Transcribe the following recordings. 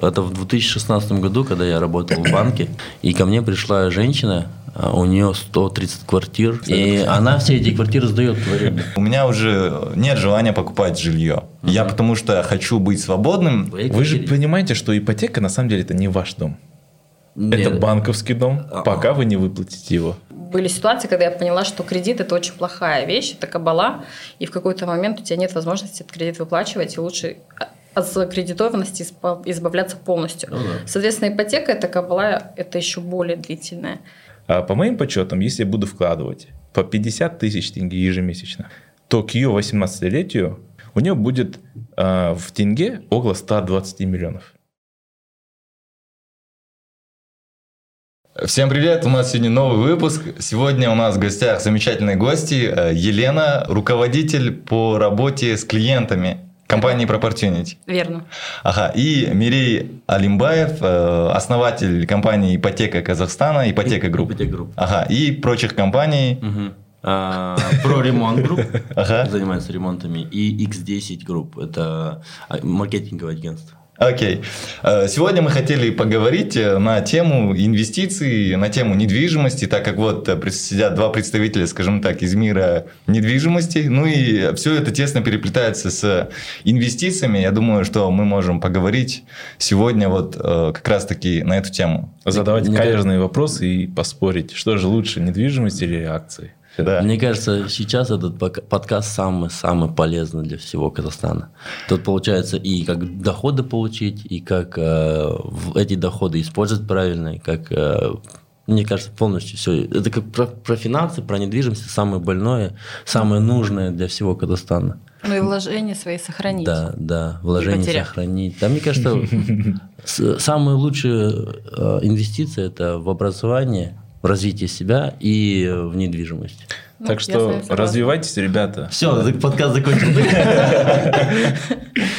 Это в 2016 году, когда я работал в банке, и ко мне пришла женщина, а у нее 130 квартир, и она все эти квартиры сдает в аренду. У меня уже нет желания покупать жилье. Я потому что хочу быть свободным. Вы же понимаете, что ипотека на самом деле это не ваш дом. Это Нет. банковский дом, А. пока вы не выплатите его. Были ситуации, когда я поняла, что кредит – это очень плохая вещь, это кабала, и в какой-то момент у тебя нет возможности этот кредит выплачивать, и лучше от закредитованности избавляться полностью. Ну да. Соответственно, ипотека – это кабала, это еще более длительная. А по моим подсчетам, если я буду вкладывать по 50 тысяч тенге ежемесячно, то к ее 18-летию у нее будет а, в тенге около 120 миллионов. Всем привет, у нас сегодня новый выпуск. Сегодня у нас в гостях замечательные гости. Э, Елена, руководитель по работе с клиентами компании Proportunity. Верно. Ага, и Мирей Алимбаев, э, основатель компании Ипотека Казахстана, Ipoteka Group. Ipoteka Group. Ага, и прочих компаний. А, Про ремонт Group Ага. занимается ремонтами. И X10 Group. Это а, маркетинговое агентство. Окей. Э, Сегодня мы хотели поговорить э, на тему инвестиций, на тему недвижимости, так как вот э, сидят два представителя, скажем так, из мира недвижимости. Ну и все это тесно переплетается с инвестициями. Я думаю, что мы можем поговорить сегодня вот как раз-таки на эту тему. Задавать каверзные вопросы и поспорить, что же лучше, недвижимость или акции. Да. Мне кажется, сейчас этот подкаст самый-самый полезный для всего Казахстана. Тут получается и как доходы получить, и как э, эти доходы использовать правильно, и как, э, мне кажется, полностью все. Это как про, про финансы, про недвижимость, самое больное, самое нужное для всего Казахстана. Ну и вложения свои сохранить. Да, да, вложение потерять. сохранить. Да, мне кажется, с- самые лучшие э, инвестиции это в образование, в развитие себя и э, в недвижимость. Ну, так что развивайтесь, ребята. Все, подкаст закончен.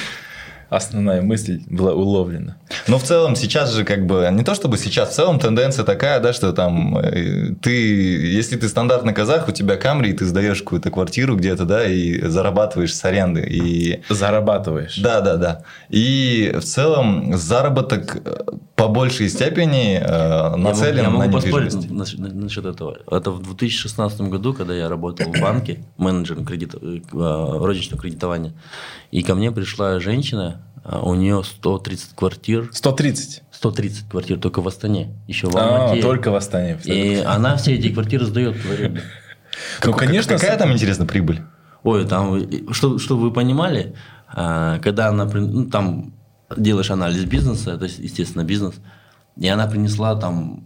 Основная мысль была уловлена. Но в целом сейчас же как бы, не то чтобы сейчас, в целом тенденция такая, да, что там э, ты, если ты стандартный казах, у тебя камри, и ты сдаешь какую-то квартиру где-то, да, и зарабатываешь с аренды. И Зарабатываешь. Да, да, да. И в целом заработок э, по большей степени э, нацелен я могу, я на могу поспорить недвижимость. на- на- насчет этого. Это в 2016 году, когда я работал в банке, менеджером кредит, э, розничного кредитования, и ко мне пришла женщина, а у нее 130 квартир, 130. 130 квартир только в Астане, еще в А, Алмате. только в Астане. И она все эти квартиры сдает в аренду. Ну, конечно, Какая там, интересно, прибыль? Ой, там, что, чтобы вы понимали, а, когда она, ну, там, делаешь анализ бизнеса, это, естественно, бизнес, и она принесла там,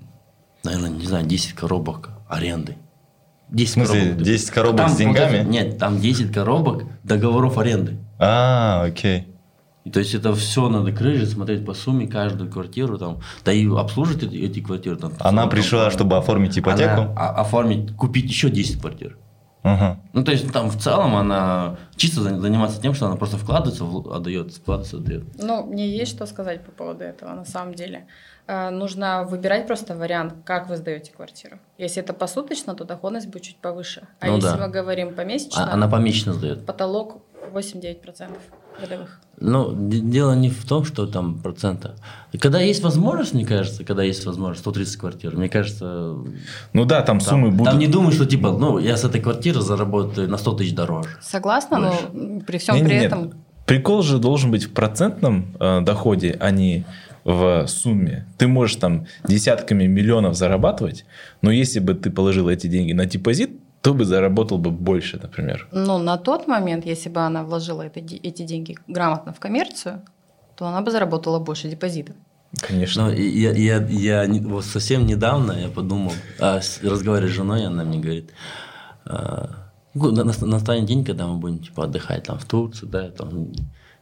наверное, не знаю, 10 коробок аренды. 10 В смысле, коробок. 10 коробок Там, с деньгами? Нет, там 10 коробок договоров аренды. А, окей. И то есть это все надо крыжить, смотреть по сумме каждую квартиру, там, да и обслужить эти, эти квартиры. Там, Она там, пришла, там, чтобы оформить ипотеку? она о- оформить, купить еще 10 квартир. Ага. Ну, то есть там в целом она чисто за- занимается тем, что она просто вкладывается, отдает, вкладывается, отдает. Ну, мне есть что сказать по поводу этого, на самом деле. Э, Нужно выбирать просто вариант, как вы сдаете квартиру. Если это посуточно, то доходность будет чуть повыше. А Ну если да. мы говорим помесячно, А- Она помесячно сдает. потолок 8-9% годовых. Но д- дело не в том, что там процента. Когда есть возможность, мне кажется, когда есть возможность, 130 квартир, мне кажется, Ну да, там там, суммы будут. там не думаю, что типа, ну, я с этой квартиры заработаю на 100 тысяч дороже. Согласна, но м, при всем Не-не-не. при этом Прикол же должен быть в процентном э, доходе, а не в сумме. Ты можешь там десятками миллионов зарабатывать, но если бы ты положил эти деньги на депозит, то бы заработал бы больше, например. Ну, на тот момент, если бы она вложила это эти деньги грамотно в коммерцию, то она бы заработала больше депозитов. Конечно. Но и я, я, я вот совсем недавно я подумал, а, с- разговаривая с женой, она мне говорит, а, ну, на- на- настанет день, когда мы будем типа отдыхать там в Турции, да, там.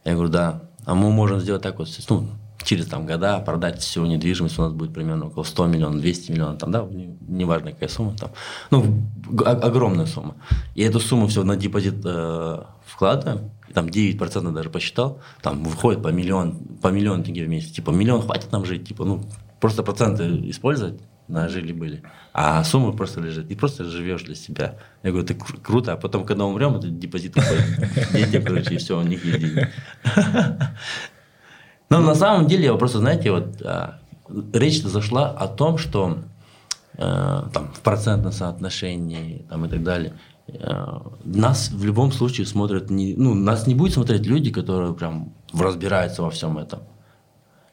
я говорю, да, а мы можем сделать так вот, ну, через там года продать всю недвижимость, у нас будет примерно около 100 миллионов, 200 миллионов, там, да, не- неважно какая сумма там, ну, огромная сумма. И эту сумму все на депозит э, вкладываем, там 9% даже посчитал, там выходит по миллион, по миллион тенге в месяц, типа миллион хватит нам жить, типа, ну, просто проценты использовать, на жили-были, а сумма просто лежит, и просто живешь для себя. Я говорю, это кру- круто, а потом, когда умрем, этот депозит уходит. Дети, короче, и все, у них есть деньги. Но на самом деле, просто, знаете, вот а, речь зашла о том, что э, там, в процентном соотношении там, и так далее. Э, нас в любом случае смотрят, не, ну, нас не будет смотреть люди, которые прям разбираются во всем этом.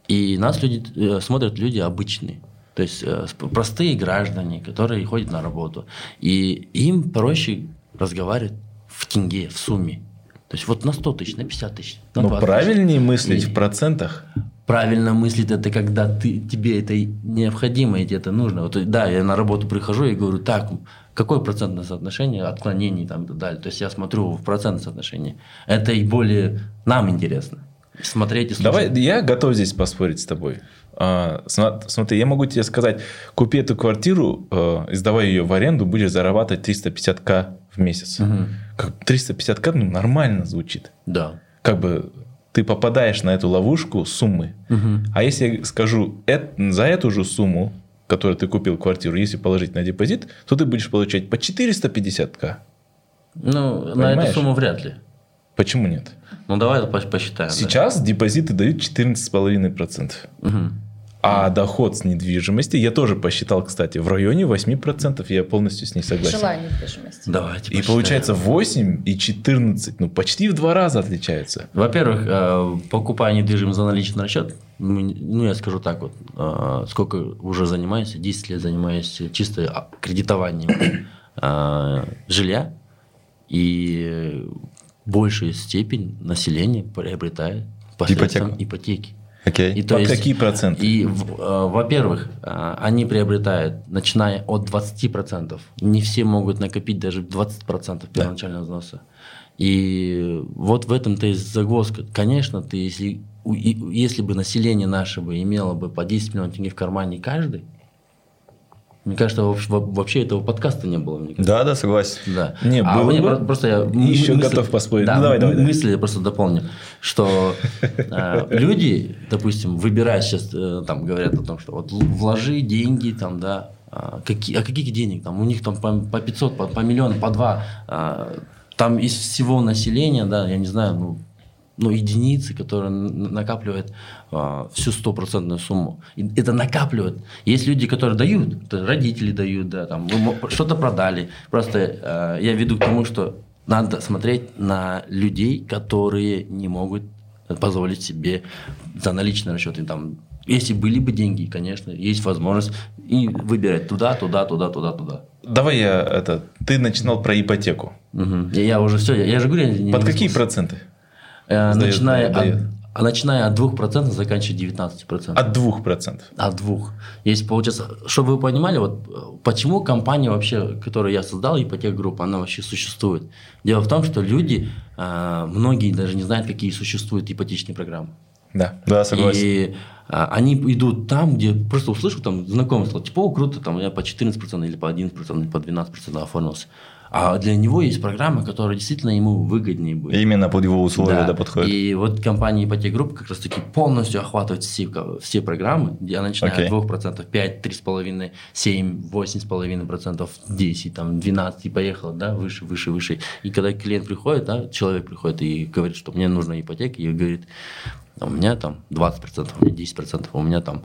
И нас люди, э, смотрят люди обычные. То есть простые граждане, которые ходят на работу. И им проще разговаривать в тенге, в сумме. То есть вот на 100 тысяч, на 50 тысяч. на Ну, 20 тысяч. правильнее мыслить И- в процентах. Правильно мыслить это когда ты, тебе это необходимо и тебе это нужно. Вот, да, я на работу прихожу и говорю, так, какое процентное соотношение отклонений там, и так далее. То есть я смотрю в процентное соотношение. Это и более нам интересно. Смотреть и слушать. Давай, я готов здесь поспорить с тобой. А, смотри, я могу тебе сказать, купи эту квартиру, э, сдавай ее в аренду, будешь зарабатывать 350к в месяц. Как 350к, ну, нормально звучит. Да. Как бы ты попадаешь на эту ловушку суммы. А если я скажу, за эту же сумму, которую ты купил квартиру, если положить на депозит, то ты будешь получать по 450к. Ну, на Понимаешь? эту сумму вряд ли. Почему нет? Ну, давай по- посчитаем. да. Сейчас депозиты дают 14,5%. Мгм. А доход с недвижимости, я тоже посчитал, кстати, в районе 8%, я полностью с ней согласен. Желание недвижимости. Давайте И посчитаем. получается 8 и 14, ну почти в два раза отличаются. Во-первых, э, покупая недвижимость за наличный расчет, ну, ну, я скажу так вот, э, сколько уже занимаюсь, 10 лет занимаюсь чисто а, кредитованием э, жилья, и большая степень населения приобретает посредством Ипотеку. ипотеки. Окей. И то Под есть- какие проценты? И, э, во-первых, э, они приобретают, начиная от 20%. Не все могут накопить даже 20% первоначального взноса. И вот в этом-то и загвоздка. Конечно, ты, если, если бы население наше бы имело бы по 10 миллионов тенге в кармане каждый, мне кажется, вообще, этого подкаста не было. Мне кажется. Да, да, согласен. Да. Не, а было мне бы. про- просто я Еще готов поспорить. Да, Ну, давай, давай, давай. мысли я просто дополню, что э, люди, допустим, выбирая сейчас, э, там говорят о том, что вот вложи деньги, там, да, а какие, а каких денег там? У них там по, по 500, по, по миллиону, по два. а, там из всего населения, да, я не знаю, ну, ну, единицы, которые н- а, всю стопроцентную сумму. И это накапливают. Есть люди, которые дают, родители дают, да, там, что-то продали. Просто а, я веду к тому, что надо смотреть на людей, которые не могут позволить себе за наличные расчеты. Там, если были бы деньги, конечно, есть возможность и выбирать туда, туда, туда, туда, туда. Давай я это. Ты начинал про ипотеку. Мгм. Я, я уже все, я, я же говорю, я не- Под не какие проценты? Э, Сдает, начиная, от, а начиная от 2%, заканчивая 19%. От 2%. От двух. Если получается, чтобы вы понимали, вот э, почему компания вообще, которую я создал, ипотека группа, она вообще существует. Дело в том, что люди, э, многие даже не знают, какие существуют ипотечные программы. Да. Да, согласен. И а, они идут там, где просто услышал, там знакомый сказал, типа, о, круто, там я по 14% или по 11% или по 12% оформился. А для него есть программа, которая действительно ему выгоднее будет. Именно под его условия да, подходит. И вот компания Ipoteka Group как раз таки полностью охватывает все, все программы, где начиная Окей. от 2%, 5, 3,5, 7, 8,5%, 10, там, 12 и поехало, да, выше, выше, выше. И когда клиент приходит, да, человек приходит и говорит, что мне нужна ипотека, и говорит, «А у меня там 20%, у меня 10%, у меня там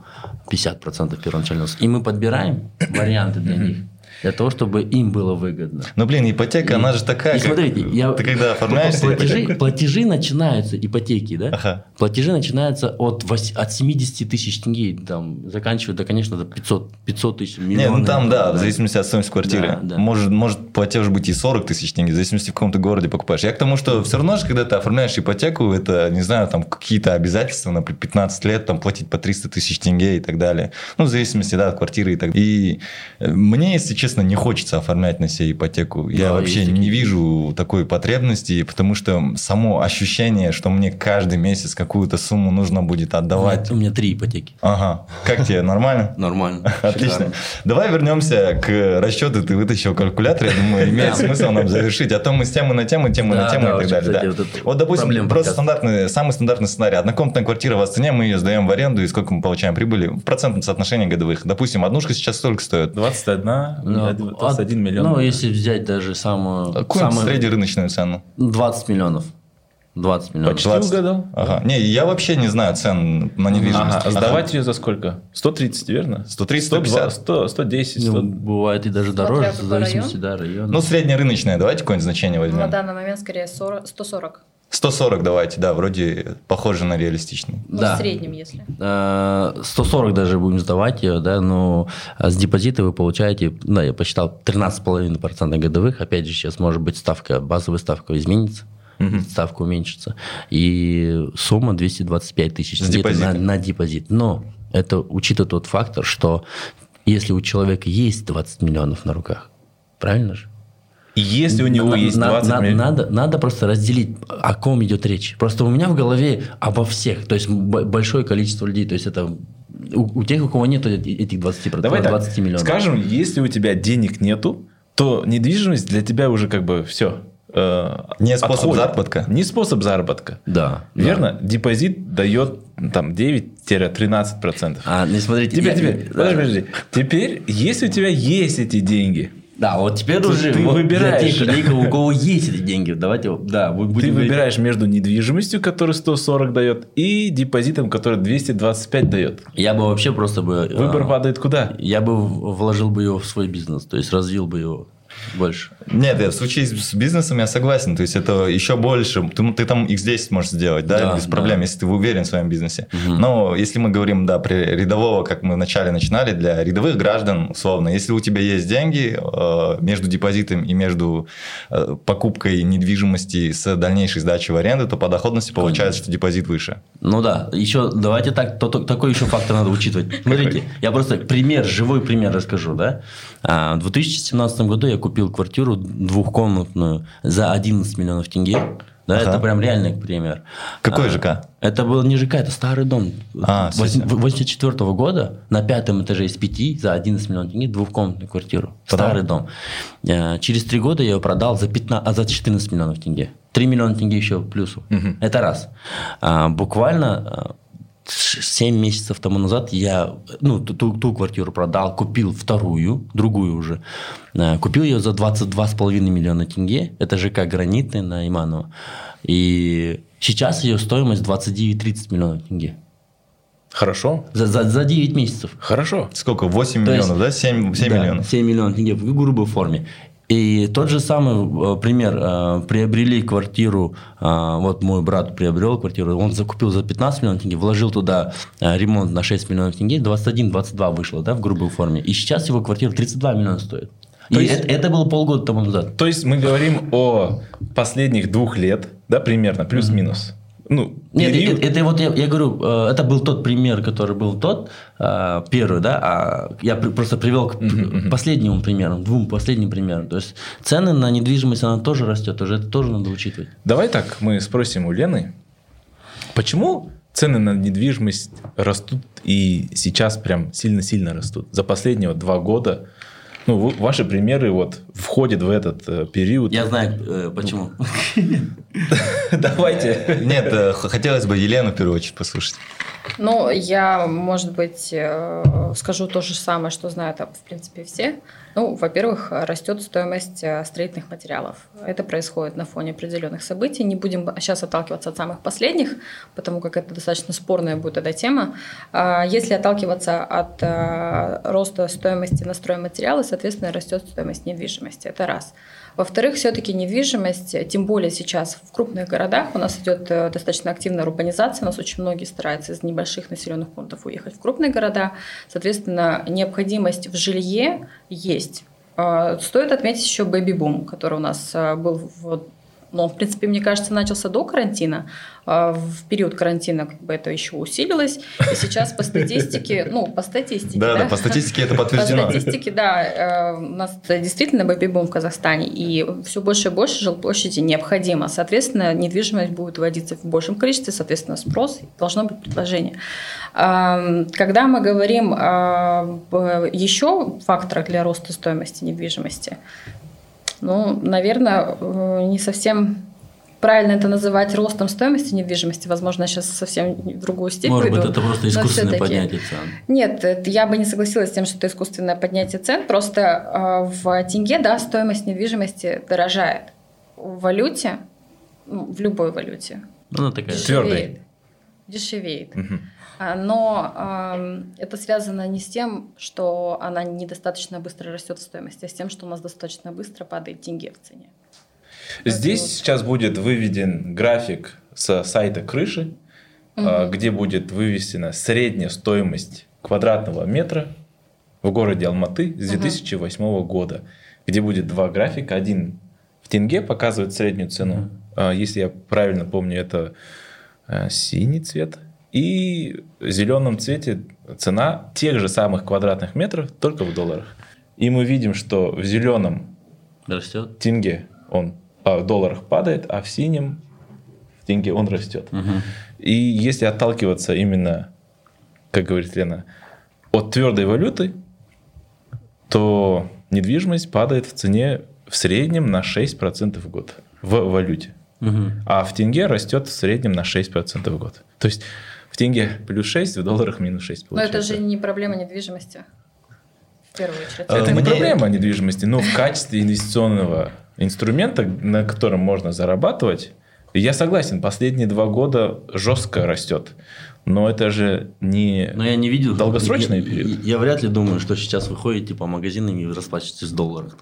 50% первоначального. И мы подбираем варианты для них, для того, чтобы им было выгодно. Ну, блин, ипотека, она же такая, И как- смотрите, я, ты когда оформляешь платежи, ипотеку- платежи начинаются, ипотеки, да? Ага. Платежи начинаются от, вось- от 70 тысяч тенге, там, заканчивая, да, конечно, до 500, 500 тысяч, Нет, миллиона. ну там, да, в зависимости от стоимости квартиры. Да, да. Может, может платеж быть и 40 тысяч тенге, в зависимости в каком ты городе покупаешь. Я к тому, что все равно же, когда ты оформляешь ипотеку, это, не знаю, там какие-то обязательства, например, 15 лет, там платить по 300 тысяч тенге и так далее. Ну, в зависимости, да, от квартиры и так далее. И э, мне, если честно, не хочется оформлять на себе ипотеку. Я Да, вообще не вижу такой потребности, потому что само ощущение, что мне каждый месяц какую-то сумму нужно будет У меня, отдавать. у меня три ипотеки. Ага. Как тебе, нормально? Нормально. Отлично. Давай вернемся к расчету. Ты вытащил калькулятор, я думаю, имеет смысл нам завершить. А то мы с темы на тему, тему Да, на тему и так далее. вот допустим, просто стандартный, самый стандартный сценарий. Однокомнатная квартира в цене, мы ее сдаем в аренду, и сколько мы получаем прибыли в процентном соотношении годовых. Допустим, однушка сейчас столько стоит. 21, Ну, 21 от- миллион. Ну, если взять даже самую... Какую самую- среднерыночную цену? 20 миллионов. 20 миллионов. Почти 20. угадал. Ага. Не, я вообще не знаю цен на недвижимость. Ага, а сдавать ее за сколько? 130, верно? 130, 120, 150. 100, 110, 100. Ну, бывает и даже дороже, в зависимости, да, района. Ну, среднерыночное, давайте какое-нибудь значение На возьмем. данный момент скорее 40, 140. 140 давайте, да, вроде похоже на реалистичный. Ну, Да. в среднем, если. Э, 140 даже будем сдавать ее, да, но а с депозита вы получаете, да, я посчитал, 13,5% годовых. Опять же, сейчас может быть ставка, базовая ставка изменится, ставка уменьшится. И сумма 225 тысяч на, на депозит. Но это учитывая тот фактор, что если у человека есть 20 миллионов на руках, правильно же? И если у него На- есть на- 20 на- миллионов... Надо, надо просто разделить, о ком идет речь. Просто у меня в голове обо всех, то есть большое количество людей, то есть это у, у тех, у кого нет этих 20, Давай так, 20 миллионов. скажем, если у тебя денег нету, то недвижимость для тебя уже как бы все. Не способ заработка? Не способ заработка. Да. Верно? Депозит дает там 9-13%. А, не смотрите. Теперь, я- теперь, да. подожди, подожди. Теперь, если у тебя есть эти деньги, Да, вот теперь Ты- уже ты вот выбираешь. для тех людей, у кого есть эти деньги, давайте, да, мы будем ты выбираешь между недвижимостью, которая 140 дает, и депозитом, который 225 дает. Я бы вообще просто бы... а, Выбор падает куда? Я бы вложил бы его в свой бизнес, то есть развил бы его больше. Нет, в случае с бизнесом я согласен. То есть это еще больше. Ты, ты там x10 можешь сделать, да, Да, без проблем, да. если ты уверен в своем бизнесе. Но если мы говорим, да, при рядового, как мы вначале начинали, для рядовых граждан, условно, если у тебя есть деньги э, между депозитом и между э, покупкой недвижимости с дальнейшей сдачей в аренду, то по доходности получается, что депозит выше. Ну да, еще давайте так, то- то- такой еще фактор надо учитывать. Смотрите, я просто пример, живой пример расскажу, да. А, В 2017 году я купил квартиру двухкомнатную за 11 миллионов тенге. Да, Ага. это прям реальный пример. Какой А, ЖК? Это был не ЖК, это старый дом. А, всё, всё. 84 года на пятом этаже из пяти за 11 миллионов тенге двухкомнатную квартиру. Потом? Старый дом. Э, Через три года я ее продал за, 15, а за 14 миллионов тенге. 3 миллиона тенге еще плюсу. Это раз. А, буквально 7 месяцев тому назад я ну, ту, ту- квартиру продал, купил вторую, другую уже. Э, Купил ее за 22,5 миллиона тенге. Это ЖК «Гранитный» на Иманова. И сейчас ее стоимость 29-30 миллионов тенге. Хорошо. За, за, за 9 месяцев. Хорошо. Сколько? 8 То есть- миллионов, да? 7, 7 Да, миллионов. 7 миллионов тенге в грубой форме. И тот же самый э, пример. э, Приобрели квартиру, э, вот мой брат приобрел квартиру, он закупил за 15 миллионов тенге, вложил туда ремонт на 6 миллионов тенге, 21-22 вышло, да, в грубой форме. И сейчас его квартира 32 миллиона стоит. То И есть- это, это было полгода тому назад. То есть мы говорим о последних двух лет, да, примерно, плюс-минус. Ну, Нет, период- это, это вот я, я говорю, э, это был тот пример, который был тот э, первый, да, а я при- просто привел к п- последнему примеру, двум последним примерам. То есть цены на недвижимость она тоже растет, уже это тоже надо учитывать. Давай так, мы спросим у Лены, почему цены на недвижимость растут и сейчас прям сильно-сильно растут? За последние два года, ну, вы- ваши примеры вот входят в этот э, период. Я знаю, э, почему. Давайте. Нет, э, хотелось бы Елену в первую очередь послушать. Ну, я, может быть, э, скажу то же самое, что знают, в принципе, все. Ну, во-первых, растет стоимость э, строительных материалов. Это происходит на фоне определенных событий. Не будем сейчас отталкиваться от самых последних, потому как это достаточно спорная будет эта тема. А Если отталкиваться от э, роста стоимости на стройматериалы, соответственно, растет стоимость недвижимости. Это раз. Во-вторых, все-таки недвижимость, тем более сейчас в крупных городах, у нас идет э, достаточно активная урбанизация, у нас очень многие стараются из небольших населенных пунктов уехать в крупные города, соответственно, необходимость в жилье есть. Э, Стоит отметить еще бэби-бум, который у нас э, был в но, в принципе, мне кажется, начался до карантина. А В период карантина как бы это еще усилилось. И сейчас по статистике, ну, по статистике, Да, да, по статистике это по подтверждено. статистике, да, э, у нас действительно бэби-бум в Казахстане, и все больше и больше жилплощади необходимо. Соответственно, недвижимость будет вводиться в большем количестве, соответственно, спрос, должно быть предложение. Когда мы говорим об еще факторах для роста стоимости недвижимости, ну, наверное, э, не совсем правильно это называть ростом стоимости недвижимости. Возможно, я сейчас совсем в другую степь Может быть, это просто Но искусственное поднятие цен. нет, это я бы не согласилась с тем, что это искусственное поднятие цен. Просто э, в тенге, да, стоимость недвижимости дорожает. В валюте ну, в любой валюте. Ну, она такая. Твердый. Дешевеет. Мгм. А, Но ам, это связано не с тем, что она недостаточно быстро растет в стоимости, а с тем, что у нас достаточно быстро падает деньги в цене. Здесь вот. сейчас будет выведен график со сайта крыши, а, где будет вывесена средняя стоимость квадратного метра в городе Алматы с 2008 года, где будет два графика. Один в тенге показывает среднюю цену. А, Если я правильно помню, это а, синий цвет. И в зеленом цвете цена тех же самых квадратных метров, только в долларах. И мы видим, что в зеленом Растет. тенге он а, в долларах падает, а в синем в тенге он растет. И если отталкиваться именно, как говорит Лена, от твердой валюты, то недвижимость падает в цене в среднем на 6% в год в валюте. Мгм. А в тенге растет в среднем на 6% в год. То есть в тенге плюс 6, в долларах минус 6 Но это получается. же не проблема недвижимости. В первую очередь. Это не Мне- проблема недвижимости, но в качестве инвестиционного инструмента, на котором можно зарабатывать, я согласен, последние два года жестко растет. Но это же не... Но я не видел. Долгосрочный я, период? Я, я вряд ли думаю, что сейчас вы ходите по магазинам и расплачиваетесь в долларах.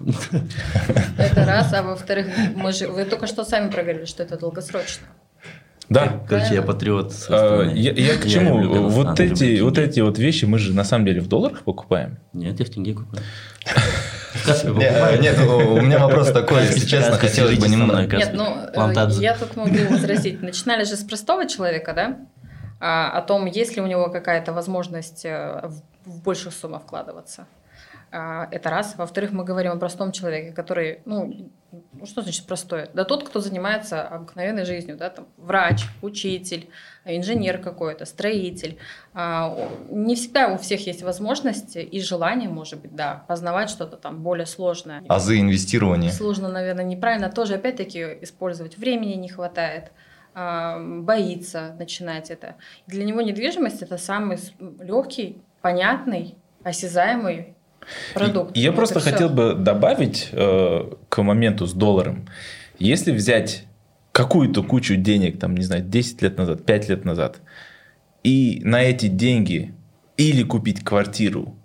Это раз, а во-вторых, мы же, вы только что сами проговорили, что это долгосрочно. Да. Короче, я патриот. А. Я, я к чему? люблю Казахстан, вот, люблю эти, вот эти вот вещи мы же на самом деле в долларах покупаем. Нет, я в тенге покупаю. Нет, у меня вопрос такой, если честно, хотелось бы немного... Нет, ну, э, я тут могу возразить. Начинали же с простого человека, да? А, о том, есть ли у него какая-то возможность э, в, в большую сумму вкладываться. А, это раз. Во-вторых, мы говорим о простом человеке, который, ну, ну, что значит простой? Да тот, кто занимается обыкновенной жизнью, да, там, врач, учитель, инженер какой-то, строитель. А, не всегда у всех есть возможность и желание, может быть, да, познавать что-то там более сложное. Азы инвестирования. Сложно, наверное, неправильно. Тоже, опять-таки, использовать времени не хватает, а, боится начинать это. Для него недвижимость – это самый легкий, понятный, осязаемый продукт. Я просто и всё. хотел бы добавить э, к моменту с долларом. Если взять какую-то кучу денег, там, не знаю, 10 лет назад, 5 лет назад, и на эти деньги или купить квартиру,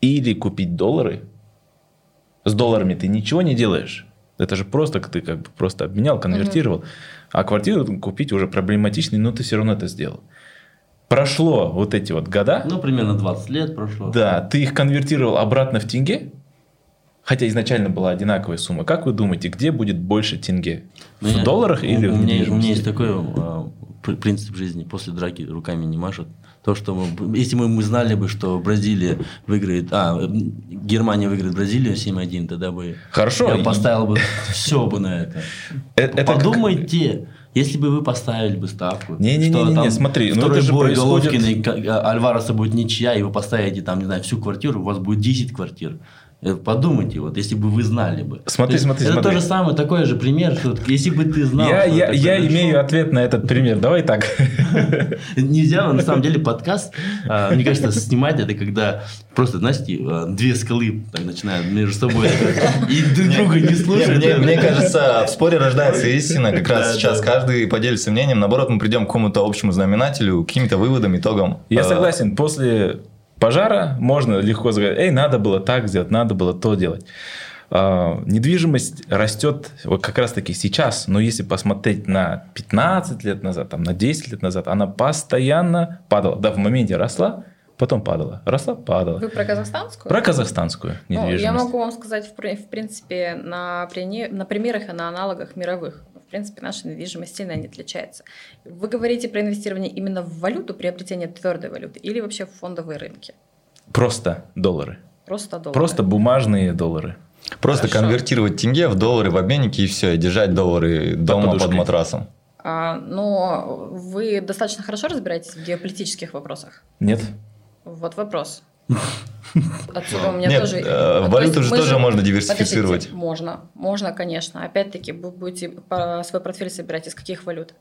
или купить доллары, с долларами ты ничего не делаешь. Это же просто ты как бы просто обменял, конвертировал. А квартиру купить уже проблематично, но ты все равно это сделал. Прошло вот эти вот года, Ну, примерно 20 лет прошло. да, ты их конвертировал обратно в тенге, хотя изначально была одинаковая сумма. Как вы думаете, где будет больше тенге? Ну, В я- долларах у- или у в меня, у меня есть такой пр- принцип жизни. После драки руками не машут. То, что мы, если мы, мы знали бы, что Бразилия выиграет, а, м, Германия выиграет Бразилию 7-1, тогда бы Хорошо, я поставил бы все бы на это. Э- это Подумайте, если бы вы поставили бы ставку. Не-не-не-не, что там смотри, ну это же бой происходит- Головкина и Альвареса будет ничья, и вы поставите там, не знаю, всю квартиру, у вас будет 10 квартир. Э, Подумайте, вот, если бы вы знали бы. Смотри, есть смотри, это смотри. то же самое, такой же пример, что если бы ты знал, я, я, я имею ответ на этот пример. Давай так. Нельзя, на самом деле, подкаст, а, мне кажется, снимать это, когда просто, знаете, а, две скалы так начинают между собой и друг друга не слушают. Мне, мне кажется, в споре рождается истина. Как раз Да, сейчас да. каждый поделится мнением. Наоборот, мы придем к какому-то общему знаменателю, к каким-то выводам, итогам. Я Э, согласен, после пожара можно легко сказать, эй, надо было так сделать, надо было то делать. А, Недвижимость растет вот как раз таки сейчас, но если посмотреть на 15 лет назад, там, на 10 лет назад, она постоянно падала. Да, в моменте росла, потом падала, росла, падала. Вы про казахстанскую? Про казахстанскую Ну, недвижимость. я могу вам сказать, в, при- в принципе, на, на примерах и на аналогах мировых. В принципе, наша недвижимость сильно не отличается. Вы говорите про инвестирование именно в валюту, приобретение твердой валюты, или вообще в фондовые рынки? Просто доллары. Просто доллары. Просто бумажные доллары. Просто Хорошо. конвертировать тенге в доллары в обменнике и все, и держать доллары дома под подушкой. матрасом. А, но вы достаточно хорошо разбираетесь в геополитических вопросах? Нет? Вот вопрос. Отсюда у меня Нет, тоже... э, валюту же тоже можно диверсифицировать. Подождите, можно, можно, конечно. Опять-таки, вы будете свой портфель собирать из каких валют?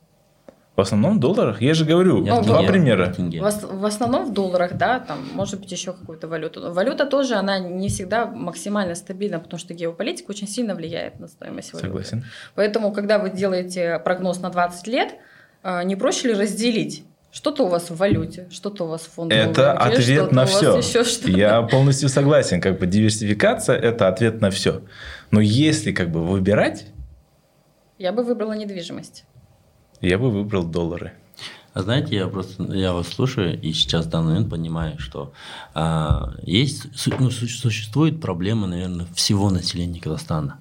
В основном в долларах. Я же говорю, Я в два тенге, примера. в тенге. В, в основном в долларах, да, там может быть еще какую-то валюту. Валюта тоже, она не всегда максимально стабильна, потому что геополитика очень сильно влияет на стоимость валюты. Согласен. Поэтому, когда вы делаете прогноз на 20 лет, а, не проще ли разделить? Что-то у вас в валюте, что-то у вас в фондовом Это рынке, ответ на все. еще что-то. Я полностью согласен. Как бы диверсификация – это ответ на все. Но если как бы выбирать, Я бы выбрала недвижимость. я бы выбрал доллары. А знаете, я просто я вас слушаю и сейчас в данный момент понимаю, что а, есть ну, су- существует проблема, наверное, всего населения Казахстана.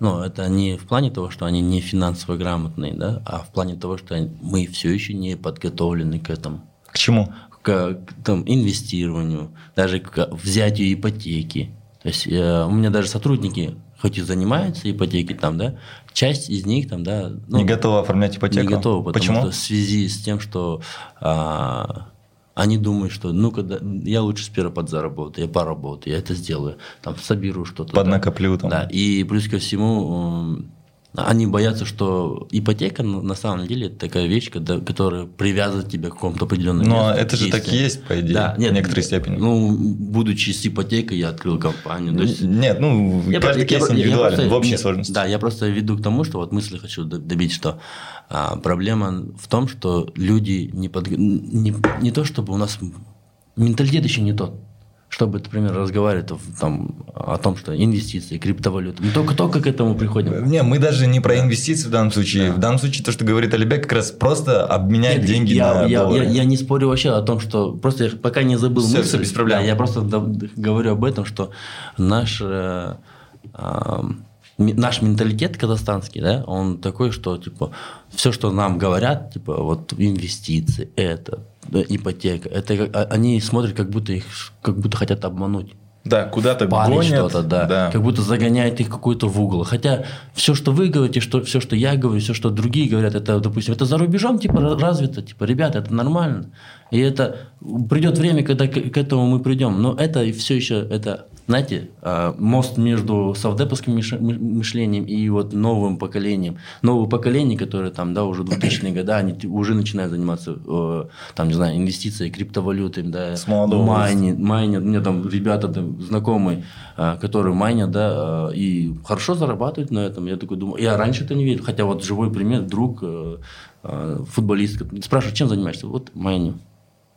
Но это не в плане того, что они не финансово грамотные, да, а в плане того, что мы все еще не подготовлены к этому, К чему? к, к, там, инвестированию, даже к взятию ипотеки. То есть э, у меня даже сотрудники, хоть и занимаются ипотеки там, да, часть из них там, да, ну, не готовы оформлять ипотеку? не готовы, потому Почему? что в связи с тем, что а, они думают, что ну когда я лучше сперва подзаработаю, я поработаю, я это сделаю, там соберу что-то. да. Поднакоплю там. Да, и плюс ко всему они боятся, что ипотека на самом деле это такая вещь, когда, которая привязывает тебя к какому-то определенному Но месту это же так и есть, по идее, Да, в нет, некоторой степени. Ну, будучи с ипотекой, я открыл компанию. То есть, Нет, ну, я каждый про- я кейс я индивидуален, просто- в общей нет, сложности. Да, я просто веду к тому, что вот мысли хочу добить, что а, проблема в том, что люди не, подг- не, не то, чтобы у нас менталитет еще не тот, чтобы, например, разговаривать там, о том, что инвестиции, криптовалюта. Мы только, только к этому приходим. Не, мы даже не про инвестиции в данном случае. В данном случае то, что говорит Алибек, как раз просто обменять Нет, деньги я, на я, доллары. я- я не спорю вообще о том, что просто я пока не забыл Всё, мысль. всё, без проблем. Да, я просто говорю об этом, что наш э, ми- наш менталитет казахстанский, да, он такой, что типа все, что нам говорят, типа вот инвестиции, это да, ипотека, это а- они смотрят, как будто их как будто хотят обмануть. Да, куда-то гонят. что-то, да. Как будто загоняет их какой-то в угол. Хотя все, что вы говорите, что, все, что я говорю, все, что другие говорят, это, допустим, это за рубежом типа ра- развито, типа, ребята, это нормально. И это придет время, когда к, к этому мы придем. Но это все еще, это, знаете, а, мост между совдеповским мыш- мы- мышлением и вот новым поколением. Новое поколение, которое там, да, уже 2000-е годы, они уже начинают заниматься, э, там, не знаю, инвестициями, криптовалютами, да, С молодого майни- майнят. У меня там ребята там, знакомые, а, которые майнят, да, а, и хорошо зарабатывают на этом. Я такой думаю, я раньше это не верил. Хотя вот живой пример, друг, э, э, футболист, спрашивает, чем занимаешься? Вот майню.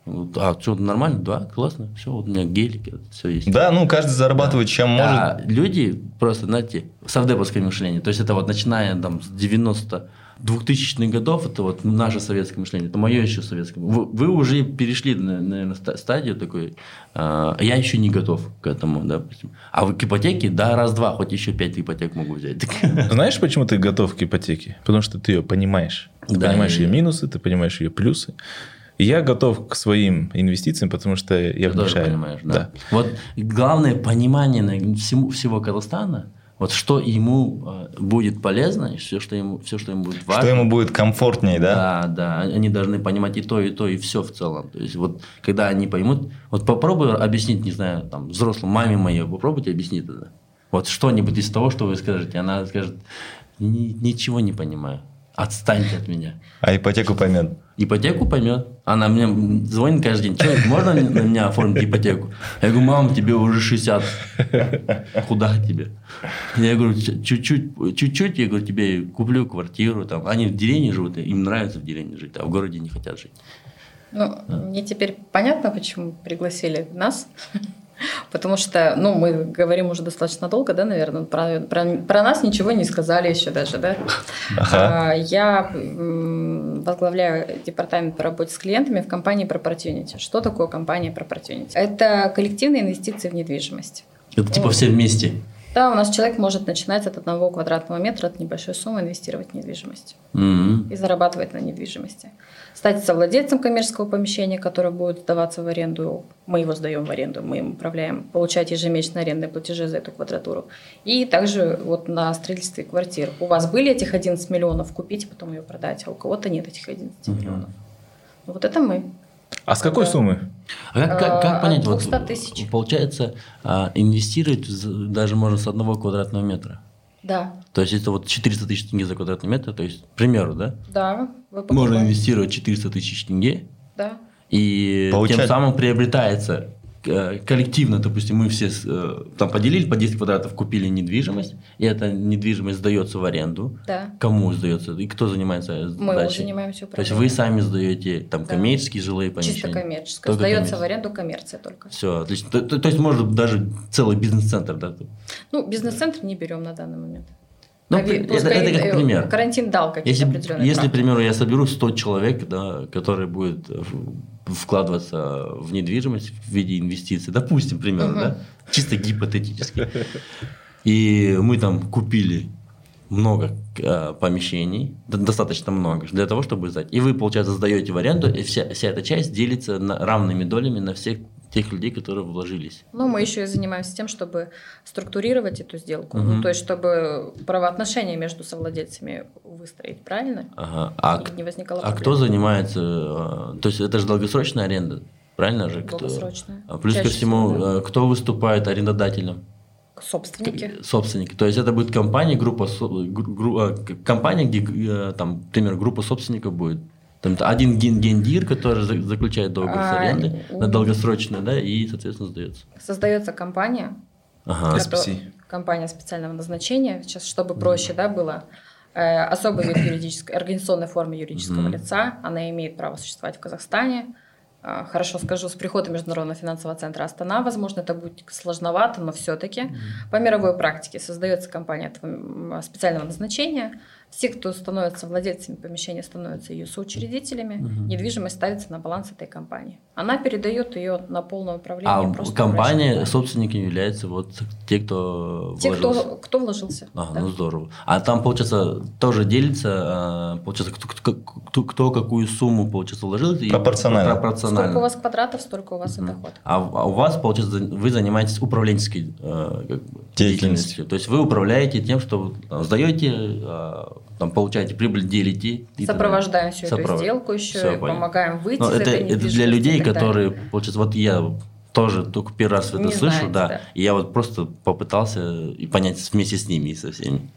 А, что, нормально? Да, классно. Все, вот у меня гелик, все есть. Да, ну, каждый зарабатывает чем может. А люди просто, знаете, совдеповское мышление. То есть это вот начиная там с 90 2000-х годов, это вот наше советское мышление, это мое еще советское. Вы, вы уже перешли, на- наверное, ста- стадию такой, а, я еще не готов к этому, допустим. А вы к ипотеке, да, раз-два, хоть еще пять ипотек могу взять. Знаешь, почему ты готов к ипотеке? Потому что ты ее понимаешь. Ты Да, понимаешь и- ее минусы, ты понимаешь ее плюсы. Я готов к своим инвестициям, потому что я Ты тоже понимаешь, да. Вот главное понимание всему, всего Казахстана, вот что ему э, будет полезно, и все, что ему, все, что ему будет важно. Что ему будет комфортнее, да? Да, да, они должны понимать и то, и то, и все в целом. То есть вот когда они поймут, вот попробуй объяснить, не знаю, там, взрослым маме моей, попробуйте объяснить это. Вот что-нибудь из того, что вы скажете, она скажет, «Ни- ничего не понимаю, отстаньте от меня. А ипотеку поймет. Ипотеку поймет. Она мне звонит каждый день. Человек, можно на меня оформить ипотеку? Я говорю, мам, тебе уже 60. Куда тебе? Я говорю, «Ч- чуть-чуть, чуть-чуть, я говорю, тебе куплю квартиру. Там. Они в деревне живут, им нравится в деревне жить, а в городе не хотят жить. Ну, мне теперь понятно, почему пригласили нас. Потому что, ну, мы говорим уже достаточно долго, да, наверное, про, про, про нас ничего не сказали еще даже, да. Ага. А, Я возглавляю департамент по работе с клиентами в компании Proportunity. Что такое компания Proportunity? Это коллективные инвестиции в недвижимость. Это типа все вместе. Да, у нас человек может начинать от одного квадратного метра, от небольшой суммы инвестировать в недвижимость Мгм. и зарабатывать на недвижимости. Стать совладельцем коммерческого помещения, которое будет сдаваться в аренду. Мы его сдаем в аренду, мы им управляем. Получать ежемесячные арендные платежи за эту квадратуру. И также вот на строительстве квартир. У вас были этих 11 миллионов, купите, потом ее продать, а у кого-то нет этих 11 миллионов. Ну, Вот это мы. А с какой Да. суммы? А как, как, как От понять? Вот, 200 тысяч. получается, а, инвестировать даже можно с одного квадратного метра. Да, То есть это вот 400 тысяч тенге за квадратный метр, то есть, к примеру, да? да. Вы Можно инвестировать 400 тысяч тенге, Да. и Получать- тем самым приобретается э, коллективно, допустим, мы все э, там поделили по 10 квадратов, купили недвижимость, и эта недвижимость сдается в аренду. Да. Кому сдается? И кто занимается Мы дальше? занимаемся То есть управлением. вы сами сдаете там Да. коммерческие жилые помещения? Чисто коммерческое. Только Сдается коммерческое. в аренду коммерция только. Все, отлично. То, то- то есть может даже целый бизнес-центр, да? Ну, бизнес-центр не берем на данный момент. Ну, ви- это- это как э, пример. Карантин дал какие-то Если, определенные если, к примеру, я соберу 100 человек, да, которые будут вкладываться в недвижимость в виде инвестиций, допустим, к примеру, Мгм. да, чисто гипотетически, и мы там купили много э, помещений, достаточно много, для того, чтобы сдать. И вы, получается, сдаете в аренду, и вся, вся эта часть делится на, равными долями на всех тех людей, которые вложились. Ну, мы еще и занимаемся тем, чтобы структурировать эту сделку. Мгм. Ну, то есть, чтобы правоотношения между совладельцами выстроить, правильно? Ага. А, не возникало а кто занимается? э, То есть это же долгосрочная аренда, правильно же? Кто- Долгосрочная. А плюс ко Чаще всему, всего, да. э, кто выступает арендодателем? Собственники. Собственники. То есть это будет компания, группа, со- гру- гру- э, компания, где, там, например, группа собственников будет. Там один ген- гендир, который за- заключает договор с А, арендой у- на долгосрочное, да, и, соответственно, сдается. Создается компания, Ага. SPC. компания специального назначения, сейчас, чтобы проще да, было. Э, Особый вид юридической, организационной формы юридического лица. Она имеет право существовать в Казахстане. А, Хорошо скажу, с приходом Международного финансового центра Астана, возможно, это будет сложновато, но все-таки по мировой практике создается компания этого специального назначения. Все, кто становятся владельцами помещения, становятся ее соучредителями. Мгм. Недвижимость ставится на баланс этой компании. Она передает ее на полное управление. А просто компания, врачу. собственниками являются вот те, кто Те, вложился. кто, кто вложился. Ага, да. ну здорово. А там, получается, тоже делится, а, получается, кто, кто, кто- кто какую сумму, получается, вложил? и Пропорционально. Пропорционально. Сколько у вас квадратов, столько у вас и доход. А, а у вас, получается, вы занимаетесь управленческой э, как бы, Деятельностью. деятельностью. То есть вы управляете тем, что вы там, сдаете, э, там, получаете прибыль, делите. Сопровождаем всю эту Сопров- сделку еще, Всё, и помогаем выйти Но из это, этой это для людей, которые, получается, вот я тоже только первый раз это Не слышу, знаете, да, да. и я вот просто попытался и понять вместе с ними и со всеми.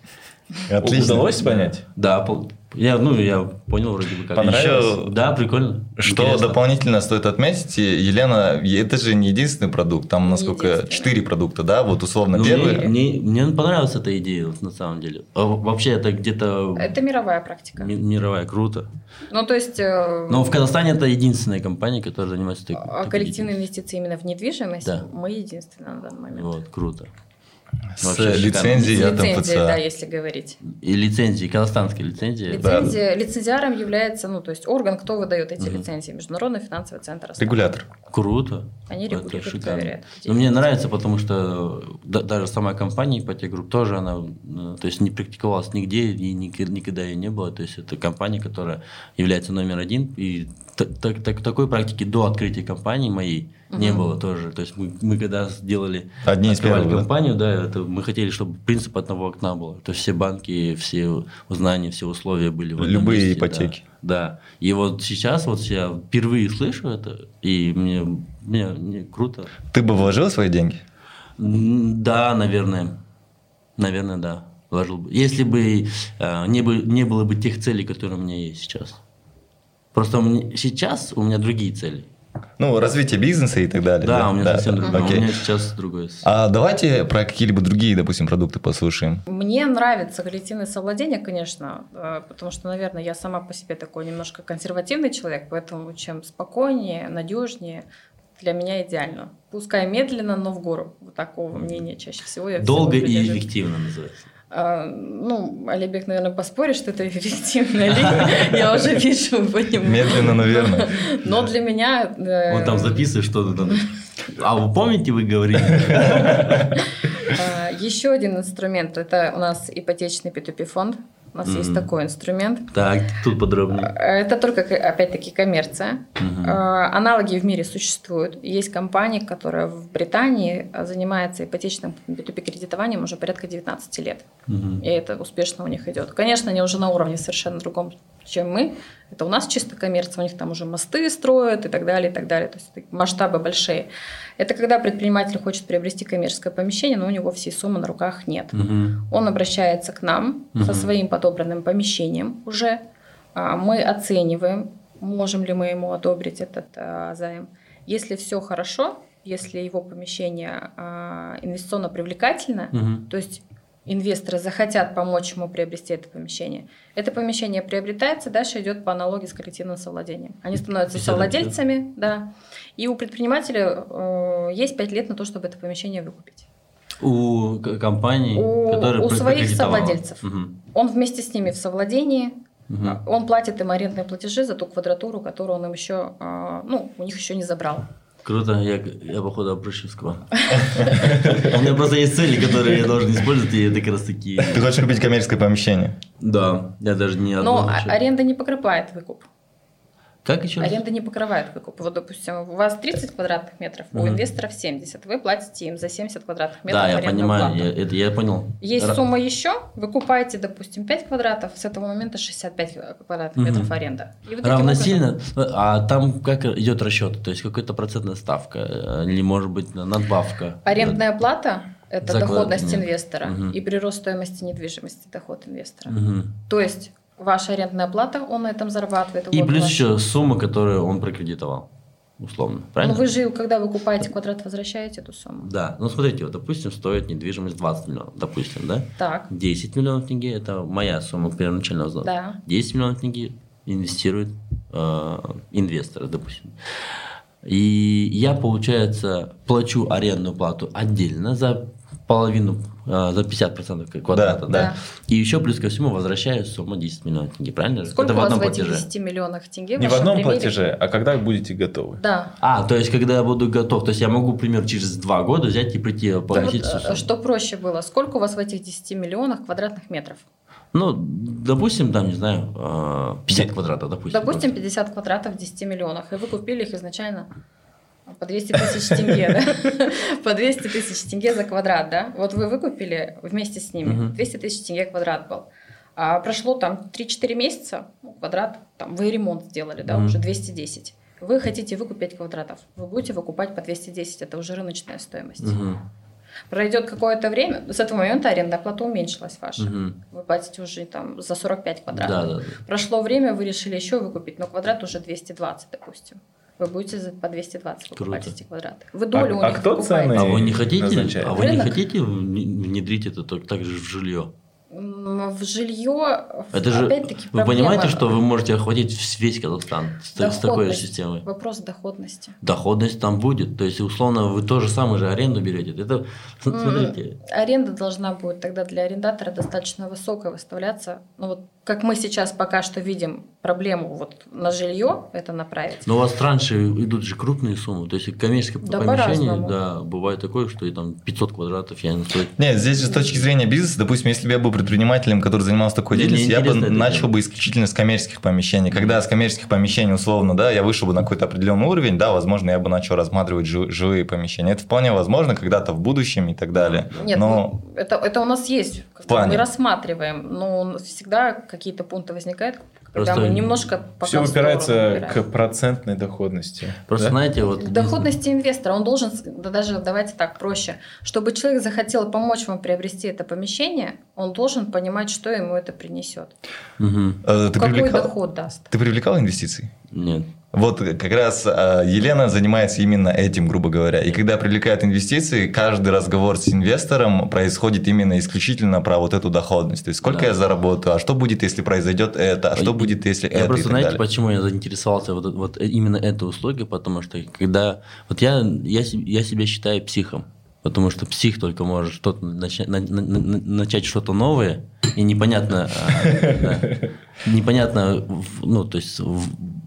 Отлично. Удалось понять? Да, я, ну, я понял вроде бы как. Понравилось? Еще- Да, прикольно. Что Интересно. дополнительно стоит отметить, Елена, это же не единственный продукт, там насколько четыре продукта, да, вот условно Ну, первый. Мне, мне, мне понравилась эта идея, вот, на самом деле. А вообще это где-то Это мировая практика. ми- мировая, круто. Ну, то есть... э, Но в Казахстане это единственная компания, которая занимается так- а коллективные инвестиции именно в недвижимость Да. мы единственные на данный момент. Вот, круто. С Вообще шикарно. лицензией от Лицензия, да, МФЦ. если говорить. И лицензии, казахстанские лицензии. Да. Лицензия, Лицензиаром является, ну, то есть орган, кто выдает эти Мгм. лицензии. Международный финансовый центр. Астана. Регулятор. Круто. Они регулируют, проверяют. Но мне нравится, потому что да- даже сама компания Ipoteka Group тоже она, э, то есть не практиковалась нигде и ник- никогда ее не было. То есть это компания, которая является номер один. И та- та- та- такой практики до открытия компании моей не Мгм. было тоже. То есть мы, мы когда сделали Одни открывали первых, да? компанию, да, это мы хотели, чтобы принцип одного окна был. То есть все банки, все узнания, все условия были в одном Любые месте, да. ипотеки. Да. И вот сейчас вот я впервые слышу это, и мне, мне, мне круто. Ты бы вложил свои деньги? Да, наверное. Наверное, да. Вложил бы. Если бы э, не, бы не было бы тех целей, которые у меня есть сейчас. Просто мне- сейчас у меня другие цели. Ну, развитие бизнеса и так далее. Да, у меня совсем другое. Окей. У меня сейчас другое. А давайте про какие-либо другие, допустим, продукты послушаем. Мне нравится коллективное совладение, конечно, э, потому что, наверное, я сама по себе такой немножко консервативный человек, поэтому чем спокойнее, надежнее, для меня идеально. Пускай медленно, но в гору. Вот такого мнения чаще всего я всего Долго и придерживаюсь. эффективно называется. А, Ну, Алибек, наверное, поспорит, что это эффективно. Я уже вижу по нему. Медленно, но верно. Но для меня... э, Он там записывает что-то. там. А вы помните, вы говорили? а, Еще один инструмент, это у нас ипотечный P2P фонд. У нас есть Мгм. такой инструмент. Так, тут подробнее. Это только, опять-таки, коммерция. А, Аналоги в мире существуют. Есть компания, которая в Британии а, занимается ипотечным B2B кредитованием уже порядка 19 лет. Мгм. И это успешно у них идет. Конечно, они уже на уровне совершенно другом чем мы. Это у нас чисто коммерция, у них там уже мосты строят и так далее, и так далее. То есть масштабы большие. Это когда предприниматель хочет приобрести коммерческое помещение, но у него всей суммы на руках нет. Угу. Он обращается к нам Мгм. со своим подобранным помещением уже. А, Мы оцениваем, можем ли мы ему одобрить этот а, займ. Если все хорошо, если его помещение а, инвестиционно привлекательно, Мгм. то есть инвесторы захотят помочь ему приобрести это помещение. Это помещение приобретается, дальше идет по аналогии с коллективным совладением. Они становятся 50 на 50. совладельцами, да. И у предпринимателя э, есть 5 лет на то, чтобы это помещение выкупить. У к- компаний, У- которые у своих совладельцев. Мгм. Он вместе с ними в совладении, Мгм. он платит им арендные платежи за ту квадратуру, которую он им еще, а, ну, у них еще не забрал. Круто, я, я походу обращусь к вам. У меня просто есть цели, которые я должен использовать, и это как раз такие. Ты хочешь купить коммерческое помещение? Да, я даже не Но а- аренда не покрывает выкуп. Как еще раз? Аренда не покрывает выкуп. Вот, допустим, у вас 30 квадратных метров, у Мгм. инвесторов 70. Вы платите им за 70 квадратных метров Да, я понимаю, плату. я, это я понял. Есть Ра- сумма еще, вы купаете, допустим, 5 квадратов, с этого момента 65 квадратных Мгм. метров аренда. И вот Равносильно, образом- а там как идет расчет? То есть какая-то процентная ставка э, или может быть надбавка? Арендная плата – это За доходность инвестора Мгм. и прирост стоимости недвижимости – доход инвестора. Мгм. То есть ваша арендная плата, он на этом зарабатывает. И плюс ваш- еще сумма, которую он прокредитовал, условно, Ну правильно? вы же, когда вы купаете квадрат, возвращаете эту сумму. Да, ну смотрите, вот, допустим, стоит недвижимость 20 миллионов, допустим, да? Так, 10 миллионов тенге – это моя сумма первоначального взноса. да. 10 миллионов тенге инвестируют э, инвесторы, допустим. И я, получается, плачу арендную плату отдельно за половину, э, за 50% квадрата, да, Да, да. И еще плюс ко всему возвращаю сумму 10 миллионов тенге, правильно? Сколько Это в у вас одном в этих платеже. 10 миллионах тенге? Не в одном примере? платеже, а когда будете готовы. Да. А, то есть, когда я буду готов, то есть я могу, например, через два года взять и прийти Вот, погасить всю э, сумму. что проще было? Сколько у вас в этих 10 миллионах квадратных метров? Ну, допустим, там, не знаю, э, 50 квадратов, допустим. Допустим, 50 квадратов в 10 миллионах, и вы купили их изначально по 200 тысяч тенге, да? По 200 тысяч тенге за квадрат, да? Вот вы выкупили вместе с ними, Мгм. 200 тысяч тенге квадрат был. А прошло там 3-4 месяца, ну, квадрат, там вы ремонт сделали, да, уже 210. Вы хотите выкупить квадратов, вы будете выкупать по 210, это уже рыночная стоимость. Пройдет какое-то время, с этого момента арендная плата уменьшилась ваша. мгм. Вы платите уже там за 45 квадратов. Да, да, да. Прошло время, вы решили еще выкупить, но квадрат уже 220, допустим. Вы будете за- по 220 покупать Круто. эти квадраты. Вы долю А- у а них кто покупаете. цены? А вы не хотите, назначает. а вы не хотите вне- внедрить это так же в жилье? В жилье, Это же, опять-таки, вы проблема- понимаете, что вы можете охватить весь Казахстан с, с такой же системой? Вопрос доходности. Доходность там будет. То есть, условно, вы тоже самое же аренду берете. Это, смотрите, Аренда должна будет тогда для арендатора достаточно высокая выставляться. Ну вот как мы сейчас пока что видим проблему вот на жилье это направить. но у вас раньше идут же крупные суммы. То есть, коммерческое Да, помещение, да, бывает такое, что и там 500 квадратов я не стоит. Нет, здесь же с точки зрения бизнеса, допустим, если бы я был предпринимателем, который занимался такой деятельностью, я бы начал делать. бы исключительно с коммерческих помещений. Когда с коммерческих помещений, условно, да, я вышел бы на какой-то определенный уровень, да, возможно, я бы начал рассматривать жи- жилые помещения. Это вполне возможно когда-то в будущем и так далее. Нет, Но ну, это, это у нас есть. Мы рассматриваем, но всегда какие-то пункты возникают, когда мы немножко пока Все упирается к процентной доходности. Просто да? знаете, вот... К доходности инвестора. Он должен, даже давайте так проще, чтобы человек захотел помочь вам приобрести это помещение, он должен понимать, что ему это принесет. Мгм. э, ты, Какой привлекал, доход даст. ты привлекал инвестиции? Нет. Вот как раз э, Елена занимается именно этим, грубо говоря. И когда привлекают инвестиции, каждый разговор с инвестором происходит именно исключительно про вот эту доходность. То есть сколько Да. я заработаю, а что будет, если произойдет это, а что И- будет, если Я это просто, и так знаете, далее. почему я заинтересовался вот, вот именно этой услугой, потому что когда... Вот я, я, я себя считаю психом, потому что псих только может что-то начать, на- на- на- начать что-то новое, и непонятно, а, да, непонятно, ну, то есть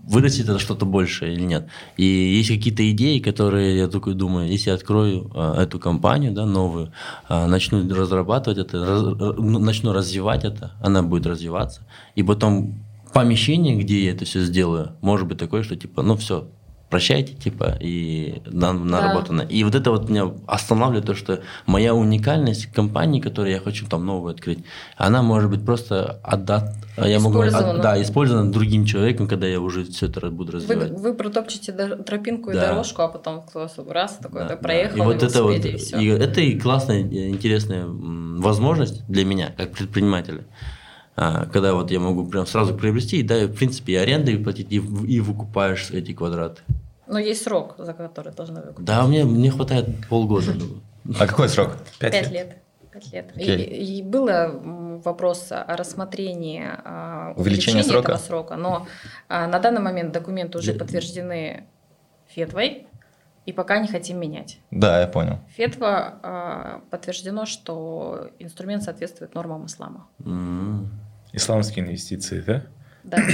вырастет это что-то большее или нет. И есть какие-то идеи, которые я такой думаю, если я открою а, эту компанию, да, новую, а, начну разрабатывать это, раз- р- начну развивать это, она будет развиваться, и потом помещение, где я это все сделаю, может быть такое, что типа, ну все, прощайте, типа, и на, наработано. Да. И вот это вот меня останавливает то, что моя уникальность компании, которую я хочу там новую открыть, она может быть просто отдат, я могу от, да, использована другим человеком, когда я уже все это буду развивать. Вы, вы протопчете тропинку да. и дорожку, а потом раз такой да, проехал да. и вот это вот, и, и это и классная, интересная возможность для меня, как предпринимателя. А, когда вот я могу прям сразу приобрести, и да, в принципе, и аренды платить, и, и выкупаешь эти квадраты. Но есть срок, за который должны выкупить. Да, мне, мне хватает полгода. А какой срок? Пять, лет. Пять лет. И, и было вопрос о рассмотрении а, увеличения срока? этого срока, но а, на данный момент документы уже подтверждены Фетвой, и пока не хотим менять. Да, я понял. Фетва подтверждено, что инструмент соответствует нормам ислама. Mm-hmm. Исламские инвестиции, да? Да.